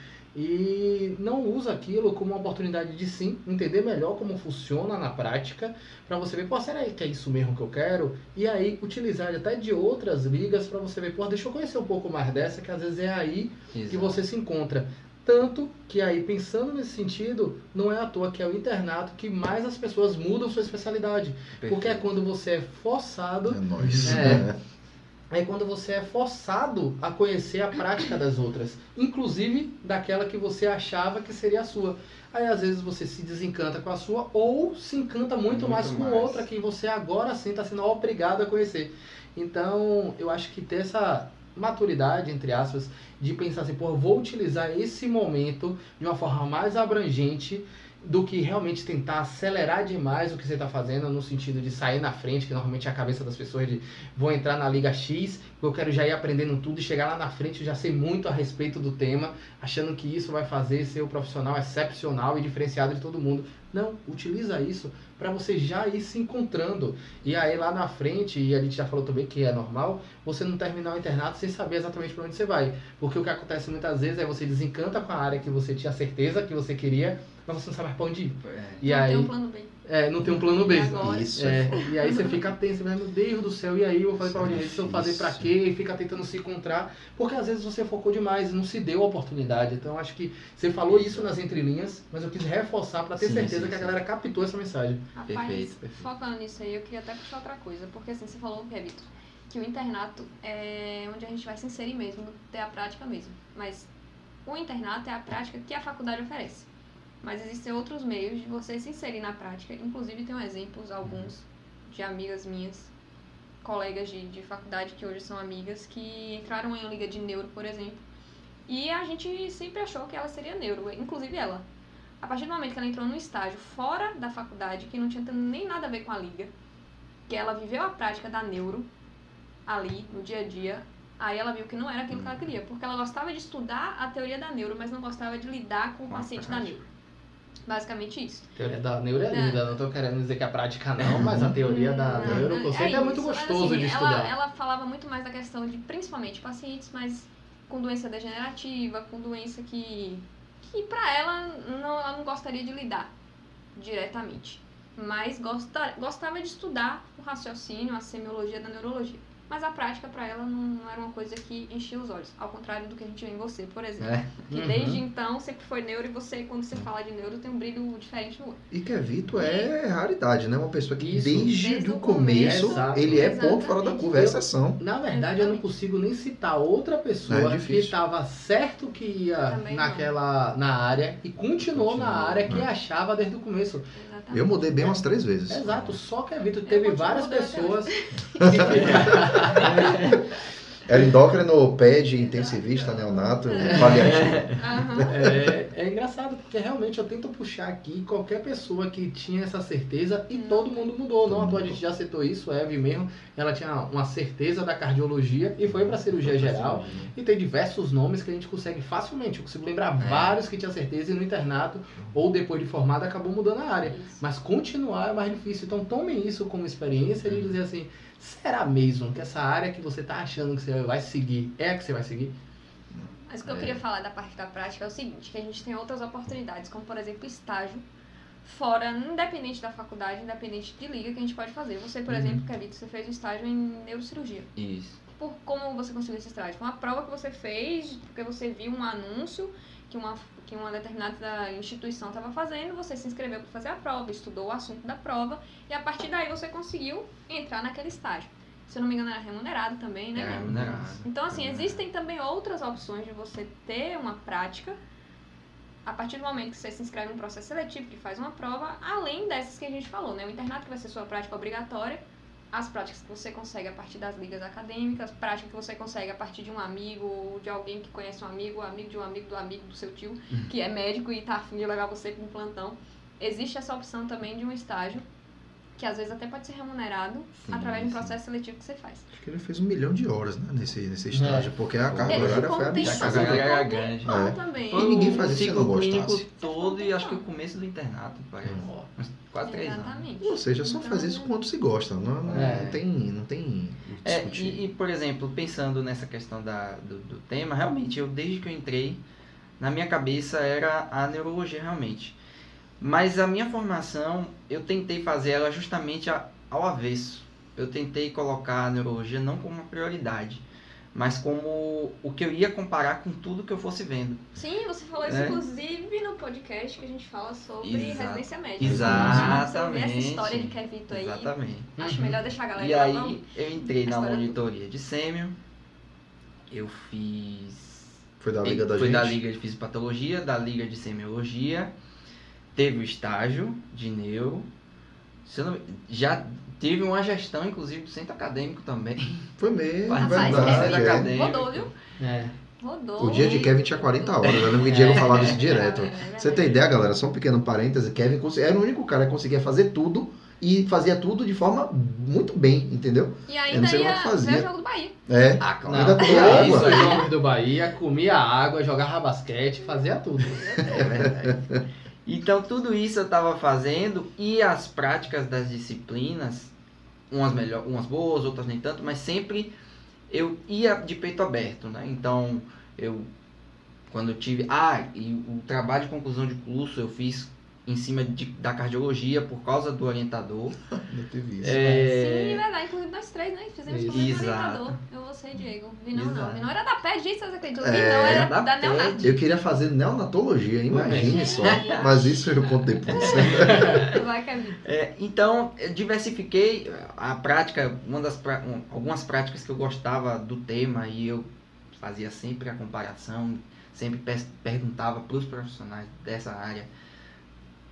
e não usa aquilo como uma oportunidade de sim entender melhor como funciona na prática, para você ver, pô, será que é isso mesmo que eu quero? E aí utilizar até de outras ligas para você ver, pô, deixa eu conhecer um pouco mais dessa, que às vezes é aí Exato. que você se encontra. Tanto que aí, pensando nesse sentido, não é à toa que é o internato que mais as pessoas mudam sua especialidade. Perfeito. Porque é quando você é forçado. É nóis. É, é quando você é forçado a conhecer a prática das outras, inclusive daquela que você achava que seria a sua. Aí às vezes você se desencanta com a sua ou se encanta muito, muito mais com mais. outra que você agora sim está sendo obrigado a conhecer. Então eu acho que ter essa maturidade, entre aspas, de pensar assim, pô, vou utilizar esse momento de uma forma mais abrangente do que realmente tentar acelerar demais o que você está fazendo no sentido de sair na frente, que normalmente é a cabeça das pessoas de vou entrar na Liga X, eu quero já ir aprendendo tudo e chegar lá na frente já sei muito a respeito do tema, achando que isso vai fazer ser o profissional excepcional e diferenciado de todo mundo. Não, utiliza isso para você já ir se encontrando. E aí lá na frente, e a gente já falou também que é normal, você não terminar o internato sem saber exatamente para onde você vai. Porque o que acontece muitas vezes é você desencanta com a área que você tinha certeza que você queria, mas você não sabe para onde ir. É. E não aí, tem um plano B. é, não tem um plano B. E agora? Isso É, é e aí você fica tenso, meu Deus do céu, e aí eu vou fazer pra onde? Isso eu vou fazer pra quê? E fica tentando se encontrar, porque às vezes você focou demais, não se deu a oportunidade. Então acho que você falou isso nas entrelinhas, mas eu quis reforçar pra ter Sim, certeza sim, que a sim. galera captou essa mensagem. Rapaz, Perfeito, perfeito. focando nisso aí, eu queria até puxar outra coisa, porque assim, você falou, que é, Vitor, que o internato é onde a gente vai se inserir mesmo, ter a prática mesmo. Mas o internato é a prática que a faculdade oferece. Mas existem outros meios de você se inserir na prática. Inclusive, tenho exemplos, alguns, de amigas minhas, colegas de, de faculdade que hoje são amigas, que entraram em uma liga de neuro, por exemplo. E a gente sempre achou que ela seria neuro, inclusive ela. A partir do momento que ela entrou num estágio fora da faculdade, que não tinha nem nada a ver com a liga, que ela viveu a prática da neuro ali, no dia a dia, aí ela viu que não era aquilo que ela queria, porque ela gostava de estudar a teoria da neuro, mas não gostava de lidar com o paciente da neuro. Basicamente isso. A teoria da neuro é É. linda, não tô querendo dizer que a prática não, mas a teoria da Não, neuro, o conceito é, muito isso, mas, gostoso assim, de ela, estudar. Ela falava muito mais da questão de, principalmente, pacientes, mas com doença degenerativa, com doença que, que pra ela não, ela não gostaria de lidar diretamente. Mas gosta, gostava de estudar o raciocínio, a semiologia da neurologia. Mas a prática pra ela não, não era uma coisa que enchia os olhos. Ao contrário do que a gente vê em você, por exemplo. É. Que Uhum. desde então sempre foi neuro e você, quando você fala de neuro, tem um brilho diferente no olho. E Kevito é raridade, né? Uma pessoa que Isso, desde, desde o começo, começo. Ele é ponto Exatamente. fora da curva, é exceção. Na verdade, eu não Exatamente. consigo nem citar outra pessoa É que estava certo que ia não. naquela na área e continuou, na Continuou, área que né? achava desde o começo. Exatamente. Eu mudei bem umas três vezes. Exato, só que a Vitor teve várias pessoas. Era endócrino, ped, intensivista, neonato, paliativo. Aham. é, é engraçado, porque realmente eu tento puxar aqui qualquer pessoa que tinha essa certeza e todo mundo mudou. Não, à toa a gente já citou isso, a Eve mesmo, ela tinha uma certeza da cardiologia e foi para cirurgia geral. E tem diversos nomes que a gente consegue facilmente. Eu consigo lembrar É. vários que tinha certeza e no internato ou depois de formado acabou mudando a área. Isso. Mas continuar é mais difícil. Então tomem isso como experiência de dizer assim, será mesmo que essa área que você está achando que você vai seguir é a que você vai seguir? Mas o que eu É. queria falar da parte da prática é o seguinte, que a gente tem outras oportunidades, como por exemplo estágio, fora, independente da faculdade, independente de liga que a gente pode fazer. Você, por Uhum. exemplo, Kevito, você fez um estágio em neurocirurgia. Isso. Por como você conseguiu esse estágio? Foi uma prova que você fez, porque você viu um anúncio que uma, que uma determinada instituição estava fazendo, você se inscreveu para fazer a prova, estudou o assunto da prova, e a partir daí você conseguiu entrar naquele estágio. Se eu não me engano, era remunerado também, né? É remunerado. Então, assim, existem também outras opções de você ter uma prática a partir do momento que você se inscreve num processo seletivo, que faz uma prova, além dessas que a gente falou, né? O internato que vai ser sua prática obrigatória, as práticas que você consegue a partir das ligas acadêmicas, prática que você consegue a partir de um amigo, ou de alguém que conhece um amigo, amigo de um amigo do amigo do seu tio, que é médico e tá afim de levar você para um plantão. Existe essa opção também de um estágio, que às vezes até pode ser remunerado Sim, através de um sim. processo seletivo que você faz. Acho que ele fez um milhão de horas né, nesse, nesse estágio, porque a carga Ele horária foi absurda. Era um grande. É. também. E ninguém faz o isso não gostasse. todo e acho que o começo do internato, parece. Uns Quase três anos. Exatamente. Ou seja, só Então, faz isso quando se gosta. Não, não, É. não tem, não tem É, e, e, por exemplo, pensando nessa questão da, do, do tema, realmente, eu desde que eu entrei, na minha cabeça era a neurologia realmente. Mas a minha formação, eu tentei fazer ela justamente ao avesso. Eu tentei colocar a neurologia não como uma prioridade, mas como o que eu ia comparar com tudo que eu fosse vendo. Sim, você falou isso, É. inclusive, no podcast que a gente fala sobre Exa- residência médica. Exatamente. Você ouvir essa história de Kevito aí. Exatamente. Acho Uhum. melhor deixar a galera E aí não. eu entrei na História do- monitoria de sêmio, eu fiz Foi da Liga da foi Gente. da Liga de Fisiopatologia, da Liga de Semiologia. Teve o estágio de neuro. Eu não- já Tive uma gestão, inclusive, do centro acadêmico também. Foi mesmo, Rapaz, verdade. é é. acadêmico. Rodou, viu? É. Rodou. O dia de Kevin tinha 40 horas, eu lembro que o Diego falava isso direto. É, Você tem ideia, galera? Só um pequeno parêntese, Kevin era o único cara que conseguia fazer tudo e fazia tudo de forma muito bem, entendeu? E Eu ainda não sei ia como fazia. ver o jogo do Bahia. É. Ah, Não, Ainda comia é água. isso, os jogos do Bahia, comia água, jogava basquete, fazia tudo. É verdade. Então tudo isso eu estava fazendo e as práticas das disciplinas, umas melhor, umas boas, outras nem tanto, mas sempre eu ia de peito aberto, né? Então eu quando eu tive, ah, e o trabalho de conclusão de curso eu fiz em cima de- da cardiologia por causa do orientador. Ainda teve isso. É, Sim, verdade. Inclusive nós três, né? Fizemos Isso. com o orientador. Eu, você e Diego. Vinão não. Vinão era da PED, gente, vocês acreditam? É, Vinão era da da. Neonat. Eu queria fazer neonatologia, imagine só. Ai. Mas isso eu conto depois. É, então, eu diversifiquei a prática, uma das pra- um, algumas práticas que eu gostava do tema e eu fazia sempre a comparação, sempre perguntava para os profissionais dessa área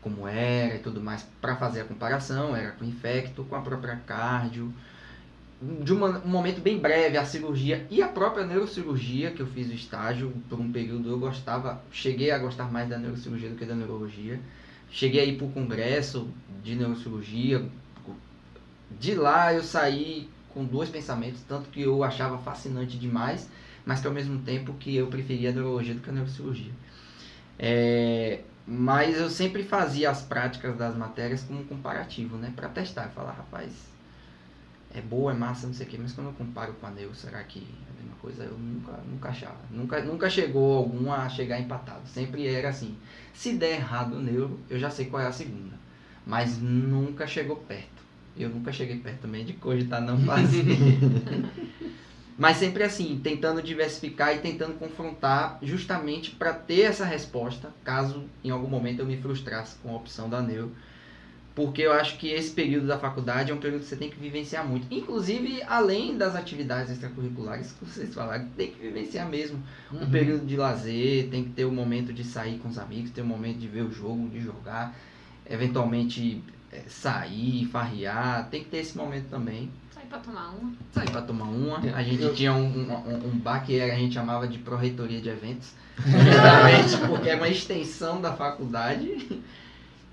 como era e tudo mais para fazer a comparação, era com infecto, com a própria cardio, de uma- um momento bem breve, a cirurgia e a própria neurocirurgia que eu fiz o estágio por um período eu gostava, cheguei a gostar mais da neurocirurgia do que da neurologia. Cheguei aí para o congresso de neurocirurgia. De lá eu saí com dois pensamentos, tanto que eu achava fascinante demais, mas que ao mesmo tempo que eu preferia a neurologia do que a neurocirurgia. É, mas eu sempre fazia as práticas das matérias como comparativo, né? Para testar, falar, rapaz, é boa, é massa, não sei o quê, mas quando eu comparo com a neuro, será que é a mesma coisa? Eu nunca, nunca achava. Nunca, nunca chegou algum a chegar empatado. Sempre era assim. Se der errado o neuro, eu já sei qual é a segunda. Mas nunca chegou perto. Eu nunca cheguei perto também de cogitar não fazer. Mas sempre assim, tentando diversificar e tentando confrontar justamente para ter essa resposta, caso em algum momento eu me frustrasse com a opção da neuro. Porque eu acho que esse período da faculdade é um período que você tem que vivenciar muito. Inclusive, além das atividades extracurriculares que vocês falaram, tem que vivenciar mesmo Uhum. um período de lazer, tem que ter o momento de sair com os amigos, ter o momento de ver o jogo, de jogar, eventualmente é, sair, farrear, tem que ter esse momento também. Saí pra tomar uma. Sair pra tomar uma. É, A gente eu- tinha um, um, um bar que a gente chamava de Proreitoria de Eventos, justamente porque é uma extensão da faculdade,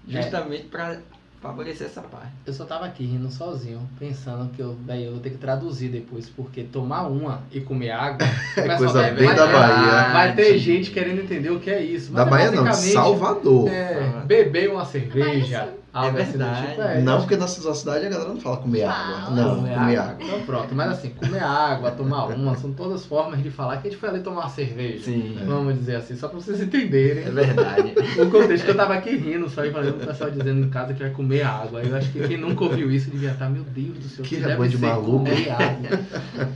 justamente para favorecer essa parte. Eu só tava aqui rindo sozinho, pensando que eu, daí eu vou ter que traduzir depois, porque tomar uma e comer água. pessoal coisa vai- bem vai da ter- Bahia. Vai ter gente querendo entender o que é isso. Da mas é Bahia não, Salvador. É, beber uma cerveja. Sim. algo assim verdade. tipo, é, Não, porque na sua cidade a galera não fala comer água. Não, comer comer água. água. Então pronto, mas assim, comer água, tomar uma, são todas formas de falar que a gente foi ali tomar uma cerveja. Sim, Vamos dizer assim, só pra vocês entenderem é verdade. o contexto que eu tava aqui rindo, só e fazendo o pessoal dizendo em casa que vai comer água. Eu acho que quem nunca ouviu isso devia estar, meu Deus do céu, Que deve rebanho de ser maluco. comer água.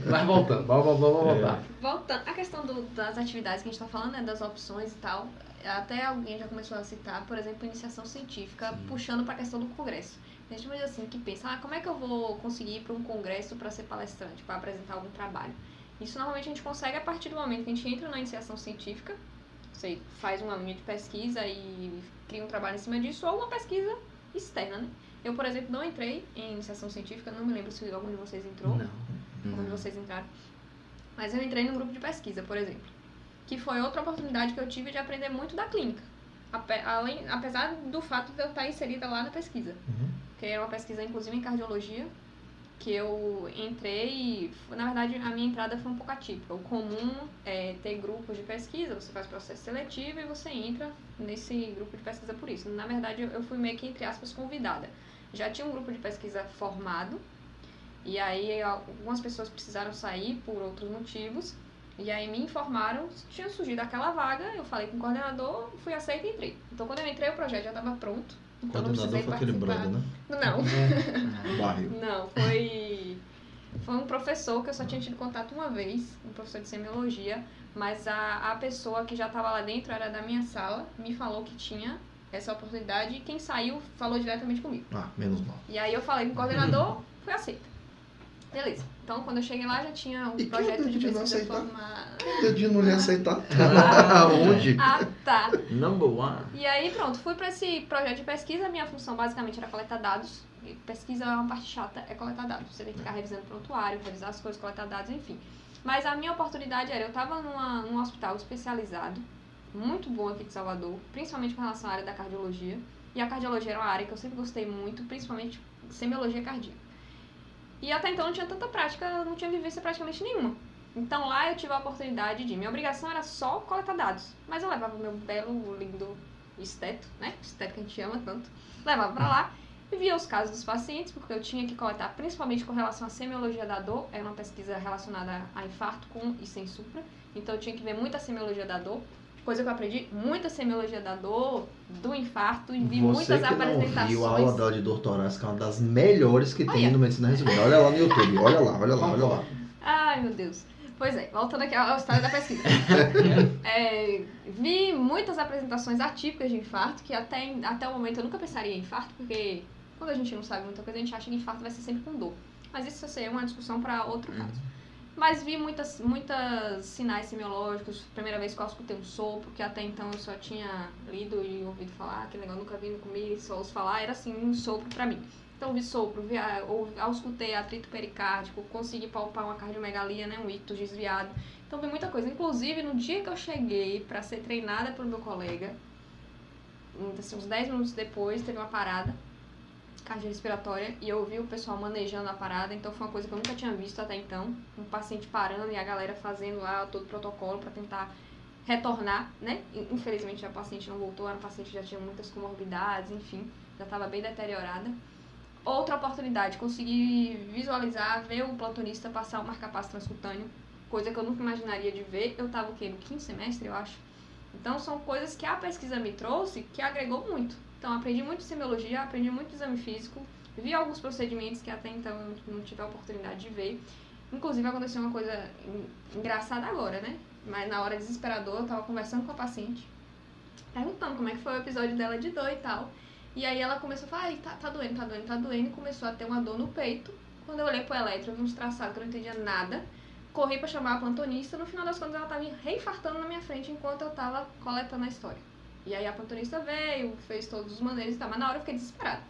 Mas voltando, vamos, voltar. Voltando, a questão do- das atividades que a gente tá falando, né, das opções e tal, até alguém já começou a citar, por exemplo, iniciação científica, Sim. puxando para a questão do congresso. Tem gente assim que pensa, ah, como é que eu vou conseguir ir para um congresso para ser palestrante, para apresentar algum trabalho? Isso normalmente a gente consegue a partir do momento que a gente entra na iniciação científica, você faz uma linha de pesquisa e cria um trabalho em cima disso, ou uma pesquisa externa, né? Eu, por exemplo, não entrei em iniciação científica, não me lembro se algum de vocês entrou Não. onde vocês entraram. Mas eu entrei num grupo de pesquisa, por exemplo. Que foi outra oportunidade que eu tive de aprender muito da clínica. Ape- além, apesar do fato de eu estar inserida lá na pesquisa. Uhum. Que era uma pesquisa, inclusive, em cardiologia. Que eu entrei e, na verdade, a minha entrada foi um pouco atípica. O comum é ter grupos de pesquisa, você faz processo seletivo e você entra nesse grupo de pesquisa por isso. Na verdade, eu- eu fui meio que, entre aspas, convidada. Já tinha um grupo de pesquisa formado, e aí algumas pessoas precisaram sair por outros motivos. E aí me informaram, tinha surgido aquela vaga, eu falei com o coordenador, fui aceita e entrei. Então quando eu entrei o projeto já estava pronto. O Então não coordenador precisei foi aquele brother, né? Não, É, O barril. não, foi foi um professor que eu só tinha tido contato uma vez, um professor de semiologia, mas a, a pessoa que já estava lá dentro era da minha sala, me falou que tinha essa oportunidade e quem saiu falou diretamente comigo. Ah, menos mal. E aí eu falei com o coordenador, foi aceita. Beleza. Então, quando eu cheguei lá, já tinha um E quem projeto é de pesquisa aceitar? formado. O de não lhe aceitar. Ah. Aonde? Ah, tá. Number one. E aí, pronto, fui para esse projeto de pesquisa. Minha função basicamente era coletar dados. E pesquisa é uma parte chata, é coletar dados. Você tem que ficar revisando prontuário, revisar as coisas, coletar dados, enfim. Mas a minha oportunidade era, eu estava num hospital especializado, muito bom aqui de Salvador, principalmente com relação à área da cardiologia. E a cardiologia era uma área que eu sempre gostei muito, principalmente semiologia cardíaca. E até então não tinha tanta prática, não tinha vivência praticamente nenhuma. Então lá eu tive a oportunidade de. Minha obrigação era só coletar dados. Mas eu levava meu belo, lindo esteto, né? Esteto que a gente ama tanto. Levava pra lá e via os casos dos pacientes, porque eu tinha que coletar principalmente com relação à semiologia da dor. Era uma pesquisa relacionada a infarto com e sem supra. Então eu tinha que ver muita semiologia da dor. Coisa que eu aprendi, muita semiologia da dor, do infarto, e vi Você muitas que não apresentações. viu a aula dela de dor torácica, é uma das melhores que tem Olha. no Medicina Resumida. Olha lá no YouTube, olha lá, olha lá, olha lá. Ai, meu Deus. Pois é, voltando aqui à história da pesquisa. É, vi muitas apresentações atípicas de infarto, que até, até o momento eu nunca pensaria em infarto, porque quando a gente não sabe muita coisa, a gente acha que infarto vai ser sempre com dor. Mas isso seria uma discussão para outro caso. Mas vi muitas, muitas sinais semiológicos. Primeira vez que eu escutei um sopro, que até então eu só tinha lido e ouvido falar, aquele negócio nunca vi, não comi, só ouço falar, era assim, um sopro pra mim. Então vi sopro, vi, ou, escutei atrito pericárdico, consegui palpar uma cardiomegalia, né, um ictus desviado. Então vi muita coisa. Inclusive, no dia que eu cheguei pra ser treinada pelo meu colega, um- assim, uns 10 minutos depois, teve uma parada cardiorrespiratória e eu vi o pessoal manejando a parada, então foi uma coisa que eu nunca tinha visto até então. Um paciente parando e a galera fazendo lá todo o protocolo pra tentar retornar, né? In- Infelizmente a paciente não voltou, um paciente já tinha muitas comorbidades, enfim, já estava bem deteriorada. Outra oportunidade, consegui visualizar, ver o plantonista passar o marca-passo transcutâneo, coisa que eu nunca imaginaria de ver. Eu estava o quê? No quinto semestre, eu acho. Então são coisas que a pesquisa me trouxe que agregou muito. Então aprendi muito de semiologia, aprendi muito exame físico, vi alguns procedimentos que até então não tive a oportunidade de ver. Inclusive aconteceu uma coisa en- engraçada agora, né? Mas na hora desesperadora, eu tava conversando com a paciente, perguntando como é que foi o episódio dela de dor e tal. E aí ela começou a falar, tá, tá doendo, tá doendo, tá doendo, e começou a ter uma dor no peito. Quando eu olhei pro eletro, eu vi uns traçados que eu não entendia nada. Corri pra chamar a plantonista, no final das contas ela tava reinfartando na minha frente enquanto eu tava coletando a história. E aí a plantonista veio, fez todos os maneiros e tal, mas na hora eu fiquei desesperada.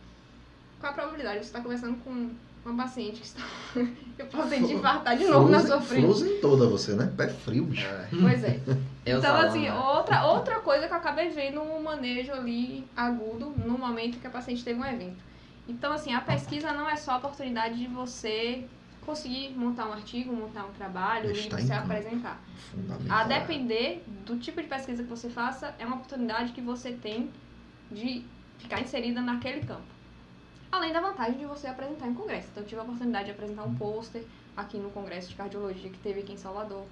Qual a probabilidade de você estar conversando com uma paciente que está. eu posso infartar de novo na sua frente? Frozen toda você, né? Pé frio, bicho. Pois é. É o Então, salão, assim, né? outra, outra coisa que eu acabei vendo um manejo ali agudo no momento que a paciente teve um evento. Então, assim, a pesquisa não é só a oportunidade de você conseguir montar um artigo, montar um trabalho Está e você apresentar. A depender do tipo de pesquisa que você faça, é uma oportunidade que você tem de ficar inserida naquele campo. Além da vantagem de você apresentar em congresso. Então, eu tive a oportunidade de apresentar um pôster aqui no congresso de cardiologia que teve aqui em Salvador.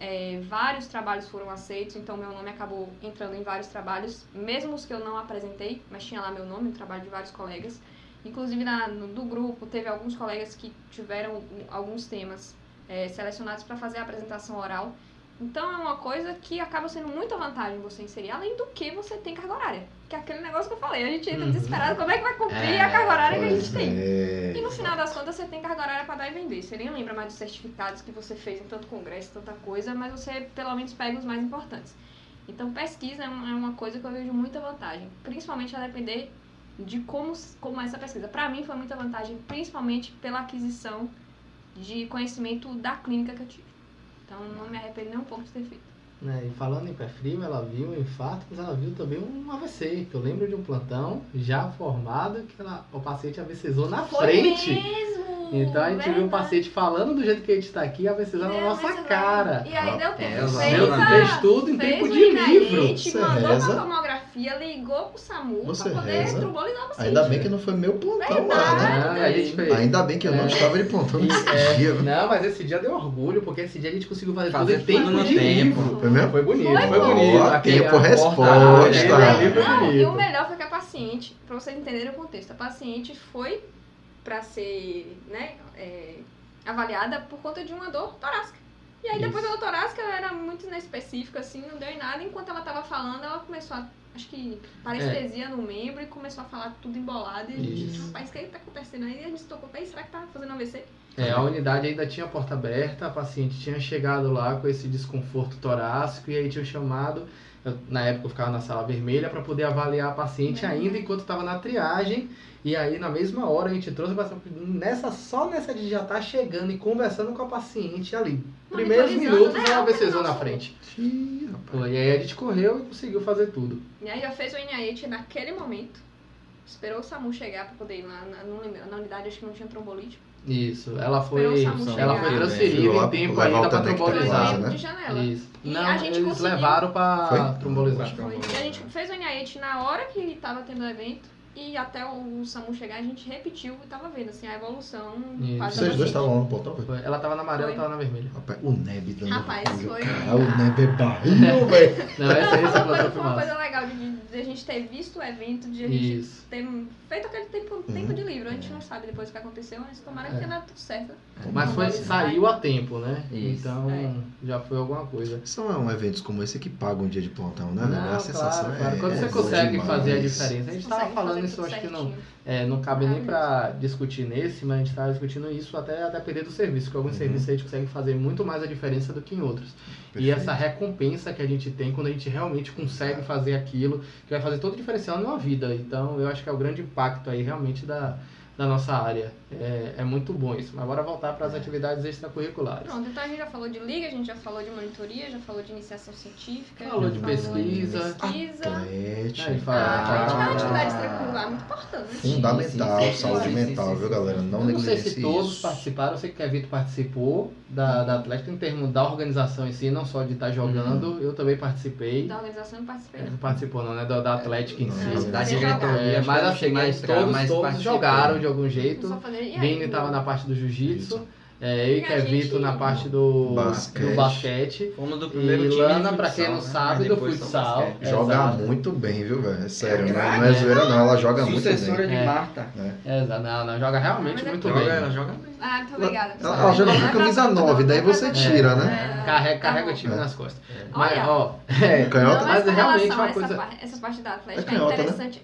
É, vários trabalhos foram aceitos, então meu nome acabou entrando em vários trabalhos, mesmo os que eu não apresentei, mas tinha lá meu nome, o trabalho de vários colegas. Inclusive na, no, do grupo, teve alguns colegas que tiveram alguns temas é, selecionados para fazer a apresentação oral. Então é uma coisa que acaba sendo muita vantagem você inserir, além do que você tem carga horária. Que é aquele negócio que eu falei, a gente entra Uhum. desesperado, como é que vai cumprir É, a carga horária que a gente tem? é. E no final das contas você tem carga horária para dar e vender. Você nem lembra mais dos certificados que você fez em tanto congresso, tanta coisa, mas você pelo menos pega os mais importantes. Então pesquisa é é uma coisa que eu vejo muita vantagem, principalmente a depender de como, como é essa pesquisa. Para mim foi muita vantagem, principalmente pela aquisição de conhecimento da clínica que eu tive. Então não me arrependo nem um pouco de ter feito. Né, E falando em pé frio, ela viu um infarto, mas ela viu também um AVC. Que eu lembro de um plantão já formado que ela, o paciente AVCzou na Foi frente. mesmo! Então a gente viu o verdade. paciente falando do jeito que a gente tá aqui, AVCzando na É, nossa cara. E aí deu É, tempo. os fez, a, fez tudo em fez tempo de livro. Você mandou reza. pra tomografia, ligou pro SAMU Você pra poder reza. trombolizar o paciente. Ainda bem que não foi meu plantão lá, né? Ah, a gente fez. Ainda bem que eu não É. estava de plantão E, nesse é, dia. não, mas esse dia deu orgulho, porque esse dia a gente conseguiu fazer, Fazer tudo em tempo no de tempo. Foi mesmo? Foi bonito, Foi foi, bonito. Ó, tempo a resposta. foi Não, e o melhor foi que a paciente, pra vocês entenderem o contexto, a paciente foi pra ser né, é, avaliada por conta de uma dor torácica. E aí depois da dor torácica ela era muito inespecífica, assim, não deu em nada. Enquanto ela tava falando, ela começou a, acho que, parestesia no membro e começou a falar tudo embolado. E a gente, Isso. rapaz, o que que tá acontecendo aí? E a gente tocou, "Ei, será que tá fazendo AVC? É, a unidade ainda tinha a porta aberta, a paciente tinha chegado lá com esse desconforto torácico e aí tinha chamado, eu, na época eu ficava na sala vermelha para poder avaliar a paciente Uhum. ainda enquanto estava na triagem e aí na mesma hora a gente trouxe nessa, só nessa de já estar chegando e conversando com a paciente ali. Primeiros Monitorizando, minutos né? ela nossa. na frente. Ih, rapaz. Pô, E aí a gente correu e conseguiu fazer tudo. E aí já fez o NIH naquele momento. Esperou o SAMU chegar pra poder ir lá. Na, não lembro, na unidade acho que não tinha trombolite. Isso, ela foi, ela foi transferida em tempo ainda para trombolizar. né? de janela. Isso. E Não, a gente eles conseguiu- levaram para Foi? trombolizar. Que Foi. E a gente fez o NIH na hora que tava tendo o evento. E até o SAMU chegar, a gente repetiu e tava vendo assim, a evolução. Vocês dois estavam lá no portão, foi? Ela tava na amarela, Foi. eu tava na vermelha. Rapaz, o Neb dando. Rapaz, foi- Cara, o Neb é barril, velho. Não, essa, essa Foi uma, plantão coisa, foi foi uma massa. coisa legal de, de a gente ter visto o evento, de a gente Isso. ter feito aquele tempo, tempo de livro. A gente não sabe depois o que aconteceu, mas tomara que É. tenha dado tudo certo. Mas foi, saiu a tempo, né? Isso. Então É. já foi alguma coisa. São eventos como esse que pagam um dia de plantão, né? Não, a sensação claro, claro. é. Quando é você consegue demais. fazer a diferença. A gente tava falando fazer isso, acho que não, é, não cabe nem pra discutir nesse, mas a gente tava discutindo isso até a depender do serviço, porque alguns Uhum. serviços a gente consegue fazer muito mais a diferença do que em outros. E Perfeito. essa recompensa que a gente tem quando a gente realmente consegue fazer aquilo, que vai fazer todo o diferencial na vida. Então, eu acho que é o grande impacto aí realmente da, da nossa área. É, é muito bom isso. Mas bora voltar para as atividades extracurriculares. Pronto, então a gente já falou de liga, a gente já falou de monitoria, já falou de iniciação científica. Falou já de falou pesquisa. pesquisa. Atlética. Aí fala- Ah, a atividade extracurricular é muito importante. Fundamental, Sim, sim, sim, saúde sim, mental, sim, sim, viu, galera? Não eu não sei negligencie se todos isso. participaram, eu sei que o Kevito participou da, da Atlética em termos da organização em si, não só de estar jogando, eu também participei. Da organização eu não participei. Não participou não, né? Da, da Atlética em si. Da diretoria, É, mas não assim, a mas todos, jogaram de algum Eu jeito. só falei, e aí, Vini tava na parte do jiu-jitsu, é, eu e Kevito gente- na parte do Basquete. do basquete. Fomos do primeiro E time Lana, pra quem não né? sabe, do futsal. É, Joga exato. muito bem, viu, velho? É sério, É não, craque, não é né? zoeira não, ela joga muito Sucessora bem. de É. Marta. É, exato. não, não, joga realmente é muito bem. ela joga bem. Ah, muito obrigada. Ela, ela joga com a camisa 9, daí você tira, né? É. Carrega, carrega Tá o time nas costas. É. Mas, ó, é, Canhota? Mas realmente uma coisa. essa parte da Atlética É é, né? interessante.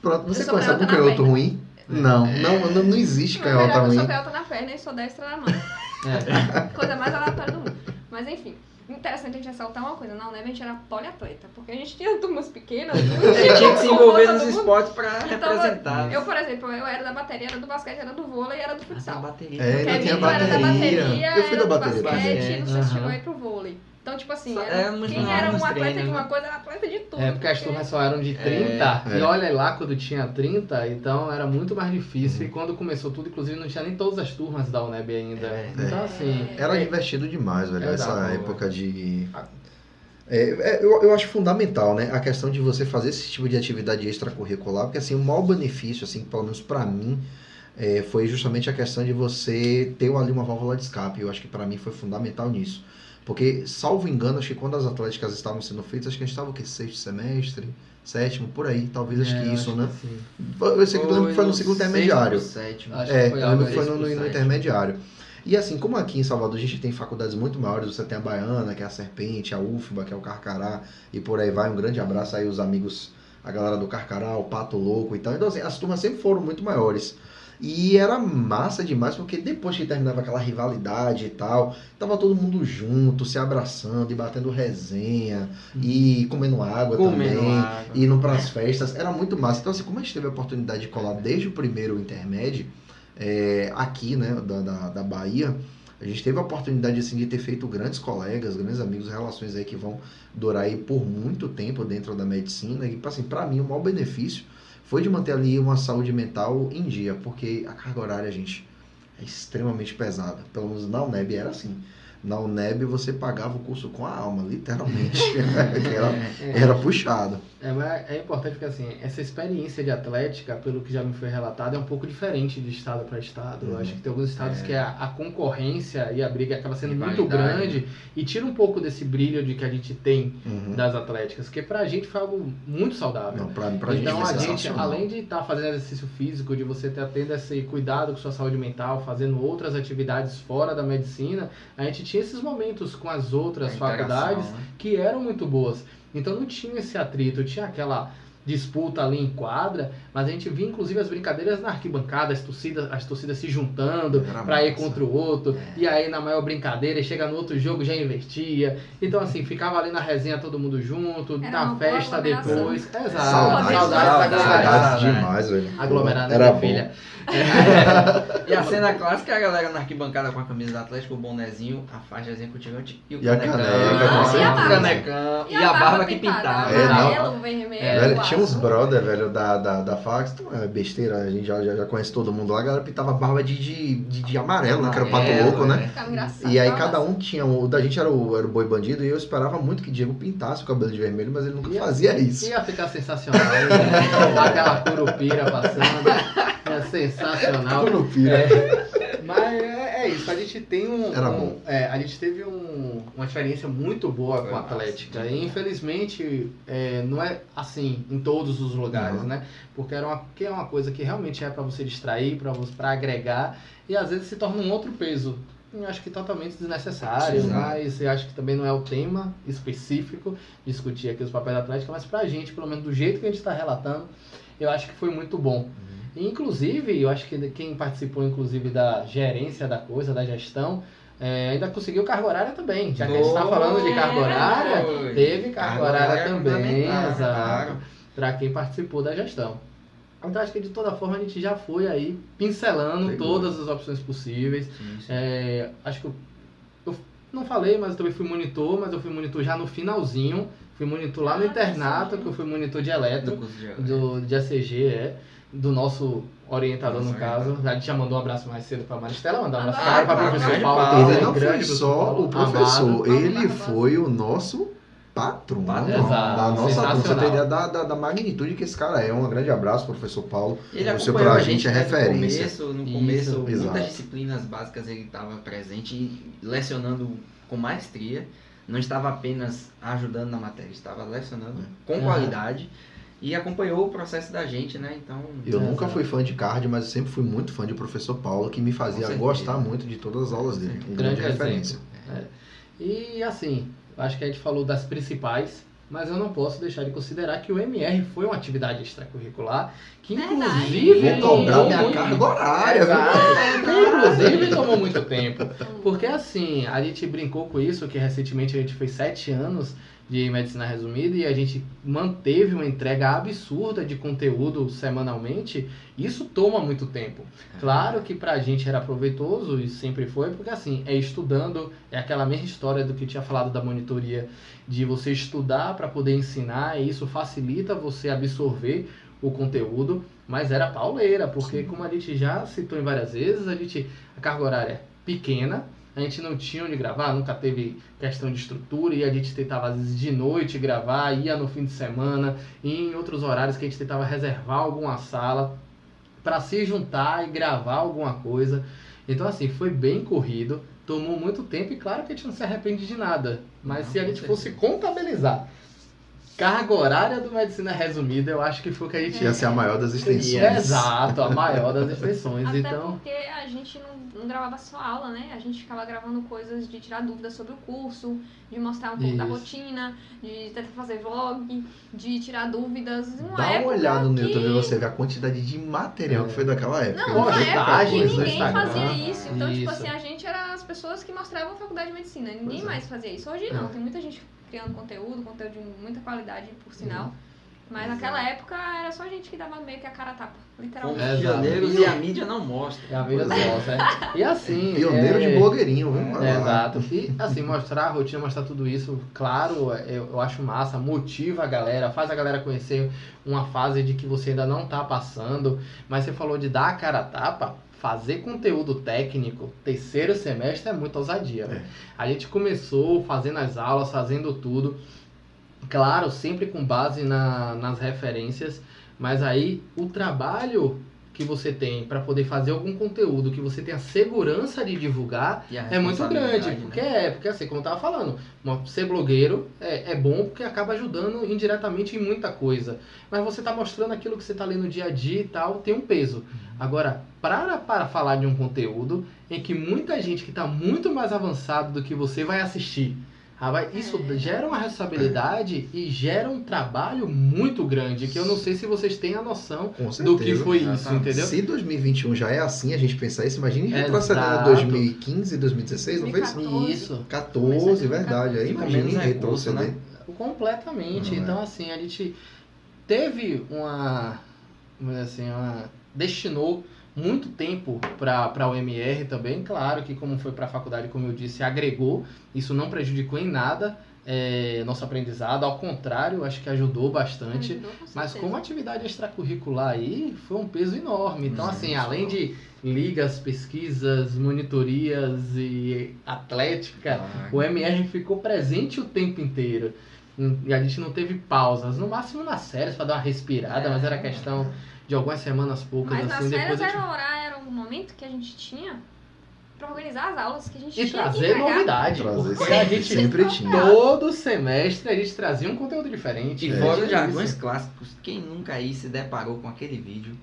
Pronto, você conhece algum canhoto ruim? Não, não, não, não existe canhota verdade, eu sou ruim. canhota na perna e sou destra na mão. É, Coisa mais aleatória do mundo. Mas enfim, interessante a gente ressaltar uma coisa. Na UNEB a gente era poliatleta, porque a gente tinha turmas pequenas. Você tinha que se envolver nos esportes pra Então, representar. Eu, por exemplo, eu era da bateria, era do basquete, era do vôlei e era do Essa futsal. bateria. É, tinha era da bateria. bateria, Eu fui era da do bateria basquete, também. não sei se chegou aí pro vôlei. Então, tipo assim, era, é, quem era um atleta treinos, de uma né? coisa era atleta de tudo. é porque as turmas só eram de 30, É. e olha lá quando tinha 30, então era muito mais difícil. E quando começou tudo, inclusive, não tinha nem todas as turmas da UNEB ainda. É. Então, assim. Era é- divertido demais, velho, essa época de... É, é, eu, eu acho fundamental, né, a questão de você fazer esse tipo de atividade extracurricular, porque assim, o maior benefício, assim, pelo menos pra mim, é, foi justamente a questão de você ter ali uma válvula de escape. Eu acho que pra mim foi fundamental nisso. Porque, salvo engano, acho que quando as atléticas estavam sendo feitas, acho que a gente estava o quê? Sexto semestre, sétimo, por aí, talvez acho é, que isso, acho né? que. Eu sei que que foi no segundo intermediário. sétimo. Acho que É, foi eu lembro que foi no, no- no 10%. intermediário. E assim, como aqui em Salvador a gente tem faculdades muito maiores, você tem a Baiana, que é a Serpente, a UFBA, que é o Carcará, e por aí vai. Um grande abraço aí os amigos, a galera do Carcará, o Pato Louco e tal. Então, assim, as turmas sempre foram muito maiores. E era massa demais, porque depois que terminava aquela rivalidade e tal, tava todo mundo junto, se abraçando e batendo resenha, e comendo água Comendo também água. indo para as festas, era muito massa. Então, assim, como a gente teve a oportunidade de colar desde o primeiro intermédio, é, aqui, né, da, da, da Bahia, a gente teve a oportunidade, assim, de ter feito grandes colegas, grandes amigos, relações aí que vão durar aí por muito tempo dentro da medicina. E, assim, para mim, o maior benefício foi de manter ali uma saúde mental em dia, porque a carga horária, gente, é extremamente pesada. Pelo menos na UNEB era assim. Na UNEB você pagava o curso com a alma, literalmente. Que era, É, era puxado. É, mas é importante porque assim, essa experiência de atlética, pelo que já me foi relatado, é um pouco diferente de estado para estado. Eu Uhum. acho que tem alguns estados que a, a concorrência e a briga acaba sendo muito grande e tira um pouco desse brilho de que a gente tem Uhum. das atléticas, que pra gente foi algo muito saudável. Não, pra, pra então gente a gente, além de estar fazendo exercício físico, de você estar tendo esse cuidado com sua saúde mental, fazendo outras atividades fora da medicina, a gente tinha esses momentos com as outras A faculdades né? que eram muito boas. Então não tinha esse atrito, tinha aquela disputa ali em quadra, mas a gente via inclusive as brincadeiras na arquibancada, as torcidas, as torcidas se juntando para ir contra o outro, e aí na maior brincadeira, chega no outro jogo já invertia. Então assim, ficava ali na resenha todo mundo junto, Era na festa depois. Exato, Saudades, saudades da saudades. galera. Saudades demais, velho. Aglomerada, Era minha filha. E a cena clássica é a galera na arquibancada com a camisa do Atlético, o bonezinho, a faixa executiva e o E a canecão. caneca, com certeza. o canecão. E, a barba que pintava. É, não. amarelo, vermelho, É, tinha uns brother, velho, da, da, da Fax, então é besteira, a gente já, já, já conhece todo mundo lá, a galera pintava barba de, de, de, de amarelo, né, que era o pato louco, né? é. Engraçado. E aí cada um tinha, o da gente era o, era o boi bandido e eu esperava muito que Diego pintasse o cabelo de vermelho, mas ele nunca Ia- fazia isso. Ia ficar sensacional, né? aquela curupira passando. É sensacional. Curupira. É, isso, a gente tem um. Era um- bom. é, a gente teve um- uma experiência muito boa Foi com a massa, Atlética. demais. E infelizmente é, não é assim em todos os lugares, Uhum. né? Porque era uma, que é uma coisa que realmente é para você distrair, para agregar, e às vezes se torna um outro peso. Eu acho que totalmente desnecessário, Exato. mas eu acho que também não é o tema específico discutir aqui os papéis da Atlética, mas pra gente, pelo menos do jeito que a gente está relatando, eu acho que foi muito bom. E, Inclusive, eu acho que quem participou, inclusive, da gerência da coisa, da gestão, é, ainda conseguiu carga horária também. Já que a gente está falando de carga horária, teve carga horária também, exato, para quem participou da gestão. Então, acho que de toda forma a gente já foi aí pincelando todas as opções possíveis. Sim, sim. É, acho que eu, eu não falei, mas eu também fui monitor, mas eu fui monitor já no finalzinho. Fui monitor lá no Ah, internato, sim. que eu fui monitor de curso de do, de ACG, é. Do nosso orientador, no caso. A gente já mandou um abraço mais cedo pra Maristela, mandar um abraço Ah, para o professor Paulo. Paulo. Ele não grande foi só o professor, amado. ele Paulo foi o nosso patrão. Exato, da nossa. Você tem ideia da, da, da magnitude que esse cara é. Um grande abraço, professor Paulo. Ele Você pra a gente é né, referência. No começo, no Isso, começo exato. muitas disciplinas básicas ele estava presente e lecionando com maestria. Não estava apenas ajudando na matéria, estava lecionando com qualidade e acompanhou o processo da gente, né? Então, Eu É, nunca exato. fui fã de card, mas eu sempre fui muito fã de professor Paulo, que me fazia gostar muito de todas as aulas dele. Um grande, Grande referência. E assim, acho que a gente falou das principais, mas eu não posso deixar de considerar que o MR foi uma atividade extracurricular que Verdade. inclusive Vou cobrar tomou minha muito- carga horária? Exato. Inclusive tomou muito tempo. Porque assim, a gente brincou com isso, que recentemente a gente fez sete anos de medicina resumida e a gente manteve uma entrega absurda de conteúdo semanalmente, isso toma muito tempo. Claro que pra gente era proveitoso e sempre foi, porque assim, é estudando, é aquela mesma história do que tinha falado da monitoria, de você estudar para poder ensinar, e isso facilita você absorver o conteúdo, mas era pauleira, porque como a gente já citou em várias vezes, a gente a carga horária é pequena, a gente não tinha onde gravar, nunca teve questão de estrutura e a gente tentava às vezes de noite gravar, ia no fim de semana, e em outros horários que a gente tentava reservar alguma sala para se juntar e gravar alguma coisa. Então assim, foi bem corrido, tomou muito tempo e claro que a gente não se arrepende de nada, mas Não, se a gente fosse contabilizar carga horária do medicina resumida, eu acho que foi o que a gente Ia ser a maior das extensões. Exato, a maior das extensões. Até então, porque a gente não, não gravava só aula, né? A gente ficava gravando coisas de tirar dúvidas sobre o curso, de mostrar um pouco da Isso. rotina, de tentar fazer vlog, de tirar dúvidas. Uma Dá uma olhada no que... YouTube e você vê a quantidade de material É. que foi daquela época. Não, uma época que ninguém fazia isso. Então, tipo Isso. assim, a gente era as pessoas que mostravam a faculdade de medicina. Ninguém Pois é. mais fazia isso. Hoje É. não, tem muita gente criando conteúdo, conteúdo de muita qualidade, por sinal. Mas Exato. naquela época era só a gente que dava meio que a cara a tapa, literalmente. É, pioneiros e a mídia não mostra. é a vida nossa. é. E assim. Pioneiro é... de blogueirinho, viu? Vai lá. Exato. E assim, mostrar a rotina, mostrar tudo isso, claro, eu, eu acho massa, motiva a galera, faz a galera conhecer uma fase de que você ainda não tá passando. Mas você falou de dar a cara a tapa, fazer conteúdo técnico, terceiro semestre é muita ousadia. né? A gente começou fazendo as aulas, fazendo tudo. Claro, sempre com base na- nas referências, mas aí o trabalho que você tem para poder fazer algum conteúdo que você tem a segurança de divulgar é muito grande, responsabilidade, porque né? é, porque assim, como eu tava falando, ser blogueiro é, é bom porque acaba ajudando indiretamente em muita coisa. Mas você tá mostrando aquilo que você tá lendo no dia a dia e tal, tem um peso. Agora, para, para falar de um conteúdo em que muita gente que está muito mais avançado do que você vai assistir, Rapaz, isso É. gera uma responsabilidade e gera um trabalho muito grande, que eu não sei se vocês têm a noção certeza. do que foi isso, entendeu? Se 2021 já é assim, a gente pensar isso, imagine retrocedendo a 2015, 2016, não foi isso? 2014. Isso. 14, verdade. Aí imagine recurso, retroceder. né? Completamente. Não é. então, assim, a gente teve uma. vamos dizer assim, uma. Destinou muito tempo para o MR também. Claro que, como foi para a faculdade, como eu disse, agregou. Isso não prejudicou em nada é, nosso aprendizado. Ao contrário, acho que ajudou bastante. Ajudou, com Mas como atividade extracurricular aí, foi um peso enorme. Então, Uhum. assim, além de ligas, pesquisas, monitorias e atlética, Ah, o MR ficou presente o tempo inteiro. Hum, E a gente não teve pausas. No máximo nas séries para dar uma respirada, mas era questão de algumas semanas poucas, Mas nas assim, férias depois a era, gente... o horário, era o momento que a gente tinha pra organizar as aulas que a gente E tinha que trazer entregar. novidade. Trazer porque a sempre, gente sempre tinha. todo semestre a gente trazia um conteúdo diferente. E fora os Isso. jargões clássicos, quem nunca aí se deparou com aquele vídeo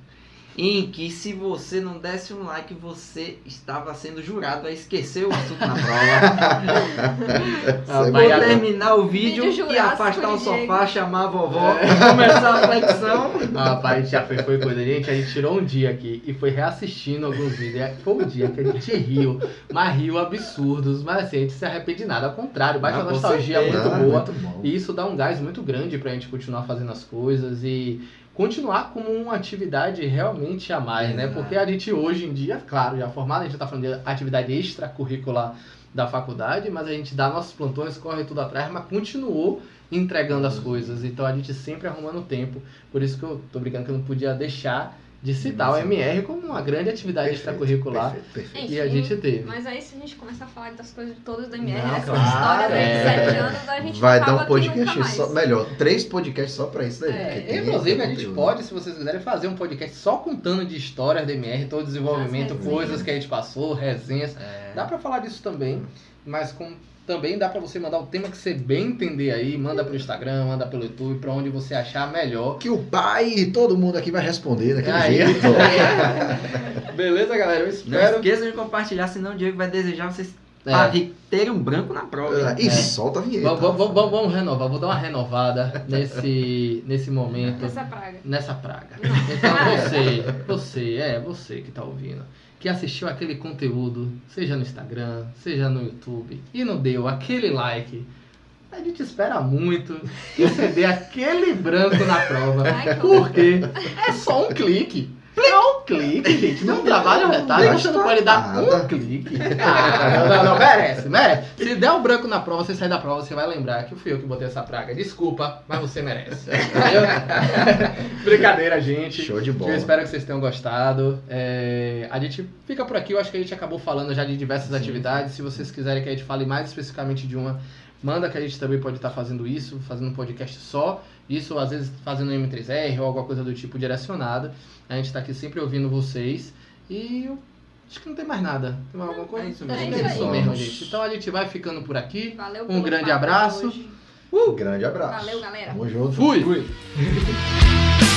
em que se você não desse um like, você estava sendo jurado a esquecer o assunto na prova. É vai Vou a- terminar o vídeo, Vídeo e afastar o de Diego. sofá, chamar a vovó, começar a flexão. Ah, rapaz, já foi, foi coisa. Gente, a gente tirou um dia aqui e foi reassistindo alguns vídeos. E Foi um dia que a gente riu, mas riu absurdos. Mas assim, a gente se arrepende de nada. Ao contrário, baixa com nostalgia certeza. muito Ah, boa. muito bom. E isso dá um gás muito grande pra gente continuar fazendo as coisas e continuar como uma atividade realmente a mais, né? Exato. Porque a gente hoje em dia, claro, já formado, a gente tá falando de atividade extracurricular da faculdade, mas a gente dá nossos plantões, corre tudo atrás, mas continuou entregando as coisas. Então a gente sempre arrumando tempo. Por isso que eu tô brincando que eu não podia deixar de citar o. MR como uma grande atividade Perfeito, extracurricular Perfeito, perfeito. que a gente teve. Mas aí se a gente começar a falar das coisas todas do MR, Não, essa claro, história é. sete anos, a gente Vai dar um podcast só, melhor, três podcasts só pra isso daí. É, Inclusive, a gente pode, se vocês quiserem, fazer um podcast só contando de histórias do MR, todo o desenvolvimento, coisas que a gente passou, resenhas. Dá pra falar disso também, mas com, também dá pra você mandar o tema que você bem entender aí, manda pro Instagram, manda pelo YouTube, pra onde você achar melhor. Que o pai e todo mundo aqui vai responder daquele Aí. jeito. Beleza, galera? Eu Não espero. esqueça de compartilhar, senão o Diego vai desejar vocês É. para terem um branco na prova. E É. solta a vinheta. Vamos, vamos, vamos, vamos renovar, vou dar uma renovada nesse, nesse momento. Essa praga. nessa praga. Então você, você, é, você que tá ouvindo, que assistiu aquele conteúdo, seja no Instagram, seja no YouTube, e não deu aquele like, a gente espera muito que você dê aquele branco na prova. Ai, que Porque é só um clique. É um clique, gente. Não trabalha retado. Não Você não pode dar um clique. Ah, não, não, não, merece, merece. Se der um branco na prova, você sai da prova, você vai lembrar que fui eu que botei essa praga. Desculpa, mas você merece. Entendeu? Brincadeira, gente. Show de bola. Eu espero que vocês tenham gostado. É, a gente fica por aqui. Eu acho que a gente acabou falando já de diversas Sim. atividades. Se vocês quiserem que a gente fale mais especificamente de uma, manda que a gente também pode estar fazendo isso, fazendo um podcast só. Isso, às vezes, fazendo um M3R ou alguma coisa do tipo direcionada. A gente está aqui sempre ouvindo vocês. E acho que não tem mais nada. Tem mais alguma coisa? É isso mesmo. É que é isso mesmo, gente. Então a gente vai ficando por aqui. Valeu Um grande abraço. Um grande abraço. Valeu, galera. Tamo junto. Fui!